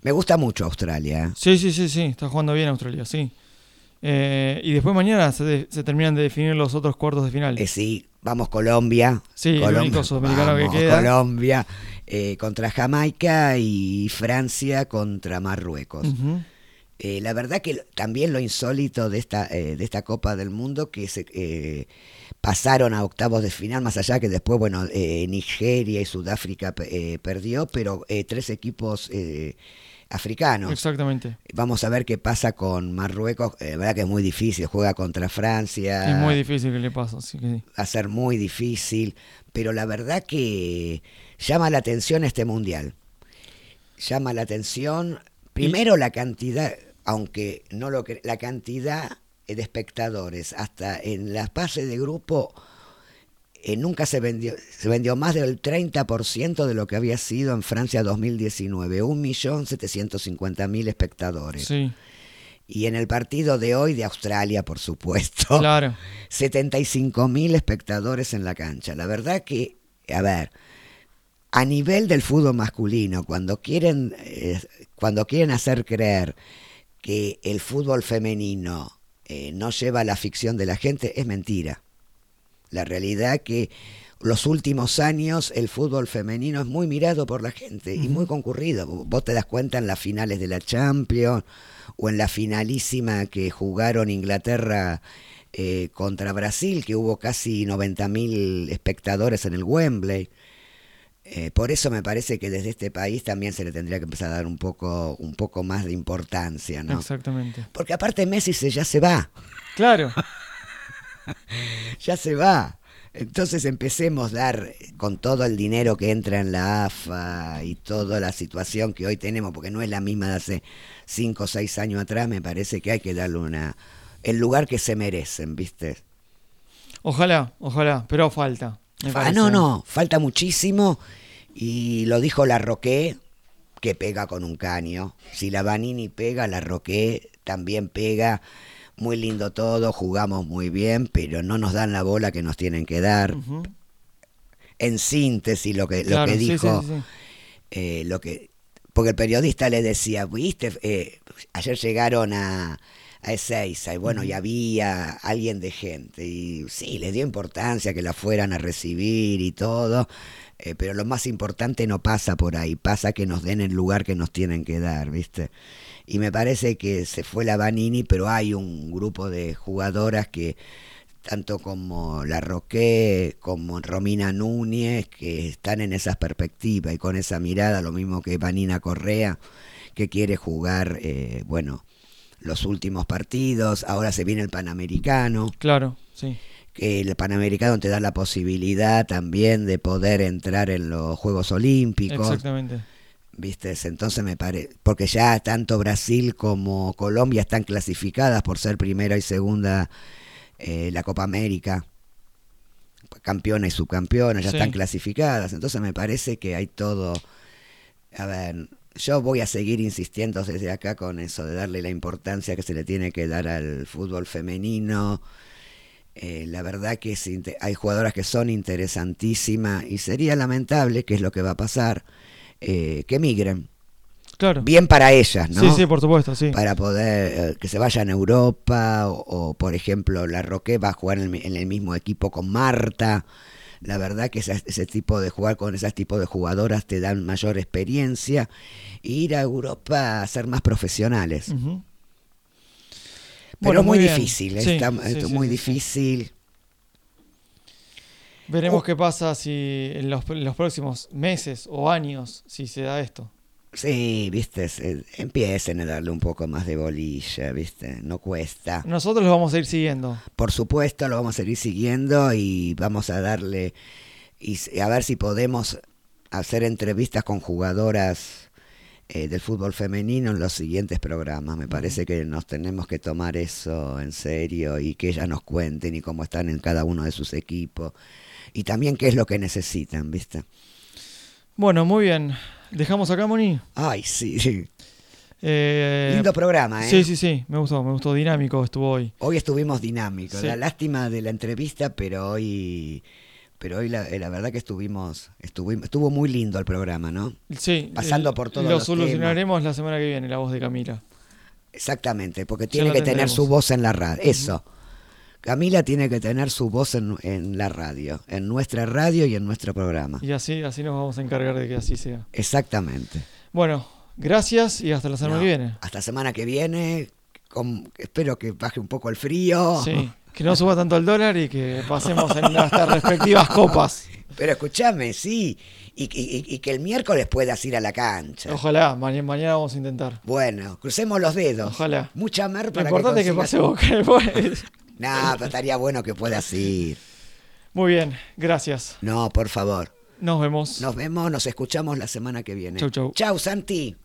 Me gusta mucho Australia. ¿eh? Sí, sí, sí, sí. Está jugando bien Australia, sí. Eh, y después mañana se, de- se terminan de definir los otros cuartos de final. Eh, sí, vamos Colombia. Sí, el Colombia, único sudamericano que queda. Colombia eh, contra Jamaica y Francia contra Marruecos. Eh, la verdad que también lo insólito de esta, eh, de esta Copa del Mundo, que se eh, pasaron a octavos de final, más allá que después, bueno, eh, Nigeria y Sudáfrica eh, perdió, pero tres equipos africanos. Exactamente. Vamos a ver qué pasa con Marruecos, la verdad que es muy difícil, juega contra Francia. Es muy difícil que le pase, así que sí. va a ser muy difícil, pero la verdad que llama la atención este mundial. Llama la atención, primero la cantidad, aunque no lo cre- la cantidad de espectadores, hasta en las fases de grupo eh, nunca se vendió, se vendió más del 30% de lo que había sido en Francia 2019, 1.750.000 espectadores. Sí, Y en el partido de hoy de Australia, por supuesto, claro. <laughs> 75 mil espectadores en la cancha. La verdad que, a ver, a nivel del fútbol masculino, cuando quieren, eh, cuando quieren hacer creer que el fútbol femenino eh, no lleva la ficción de la gente, es mentira. La realidad que los últimos años el fútbol femenino es muy mirado por la gente y muy concurrido. Vos te das cuenta en las finales de la Champions o en la finalísima que jugaron Inglaterra eh, contra Brasil, que hubo casi 90.000 espectadores en el Wembley. Eh, por eso me parece que desde este país también se le tendría que empezar a dar un poco, un poco más de importancia, ¿no? Exactamente. Porque aparte Messi se, ya se va. Claro. <laughs> ya se va. Entonces empecemos a dar con todo el dinero que entra en la AFA y toda la situación que hoy tenemos, porque no es la misma de hace cinco o seis años atrás, me parece que hay que darle una el lugar que se merecen, ¿viste? Ojalá, ojalá, pero falta. Me Ah, parece. no, no, falta muchísimo y lo dijo la Roque, que pega con un caño. Si la Vanini pega, la Roque también pega. Muy lindo todo, jugamos muy bien, pero no nos dan la bola que nos tienen que dar. En síntesis, lo que, lo que sí, dijo, sí, sí. eh, lo que, porque el periodista le decía, viste, Eh, ayer llegaron a, a Ezeiza y bueno, y había alguien de gente y sí, les dio importancia que la fueran a recibir y todo, eh, pero lo más importante no pasa por ahí, pasa que nos den el lugar que nos tienen que dar, viste. Y me parece que se fue la Vanini, pero hay un grupo de jugadoras que tanto como la Roque, como Romina Núñez, que están en esas perspectivas y con esa mirada, lo mismo que Vanina Correa, que quiere jugar, eh, bueno, los últimos partidos, ahora se viene el Panamericano, Claro, sí. que el Panamericano te da la posibilidad también de poder entrar en los Juegos Olímpicos. Exactamente. ¿Viste? Entonces me parece, porque ya tanto Brasil como Colombia están clasificadas por ser primera y segunda eh, la Copa América, campeona y subcampeona, ya Sí. están clasificadas, entonces me parece que hay todo, a ver, yo voy a seguir insistiendo desde acá con eso, de darle la importancia que se le tiene que dar al fútbol femenino, eh, la verdad que es hay jugadoras que son interesantísimas y sería lamentable, que es lo que va a pasar, eh, que migren. Claro. Bien para ellas, ¿no? Sí, sí, por supuesto, sí. Para poder eh, que se vayan a Europa o, o, por ejemplo, la Roque va a jugar en el, mi- en el mismo equipo con Marta. La verdad que ese, ese tipo de jugar con ese tipo de jugadoras te dan mayor experiencia e ir a Europa a ser más profesionales. Pero Bueno, muy, difícil, Sí, está- sí, esto es muy sí, difícil. Veremos Oh. qué pasa si en los, en los próximos meses o años, si se da esto. Sí, viste, se- empiecen a darle un poco más de bolilla, viste, no cuesta. Nosotros los vamos a ir siguiendo. Por supuesto, lo vamos a seguir siguiendo y vamos a darle y a ver si podemos hacer entrevistas con jugadoras eh, del fútbol femenino en los siguientes programas. Me parece que nos tenemos que tomar eso en serio y que ellas nos cuenten y cómo están en cada uno de sus equipos y también qué es lo que necesitan, ¿viste? Bueno, muy bien. Dejamos acá, Moni. Ay, sí, sí. Eh, Lindo programa, ¿eh? Sí, sí, sí. Me gustó, me gustó. Dinámico estuvo hoy. Hoy estuvimos dinámicos. Sí. La lástima de la entrevista, pero hoy, pero hoy la, eh, la verdad que estuvimos, estuvimos, estuvo muy lindo el programa, ¿no? Sí. Pasando el- por todos Lo los solucionaremos la semana que viene, la voz de Camila. Exactamente, porque tiene que tener su voz en la radio. Eso. Camila tiene que tener su voz en, en la radio, en nuestra radio y en nuestro programa. Y así, así nos vamos a encargar de que así sea. Exactamente. Bueno, gracias y hasta la semana No, que viene. Hasta semana que viene. con- espero que baje un poco el frío. Sí, que no suba tanto el dólar y que pasemos en nuestras respectivas copas. Pero escúchame, sí. Y, y- y que el miércoles puedas ir a la cancha. Ojalá, mañana, mañana vamos a intentar. Bueno, crucemos los dedos. Ojalá. Mucha mer Lo para importante es que consigas- pase Boca <laughs> Nada, estaría bueno que puedas ir. Muy bien, gracias. No, por favor. Nos vemos. Nos vemos, nos escuchamos la semana que viene. Chau, chau. Chau, Santi.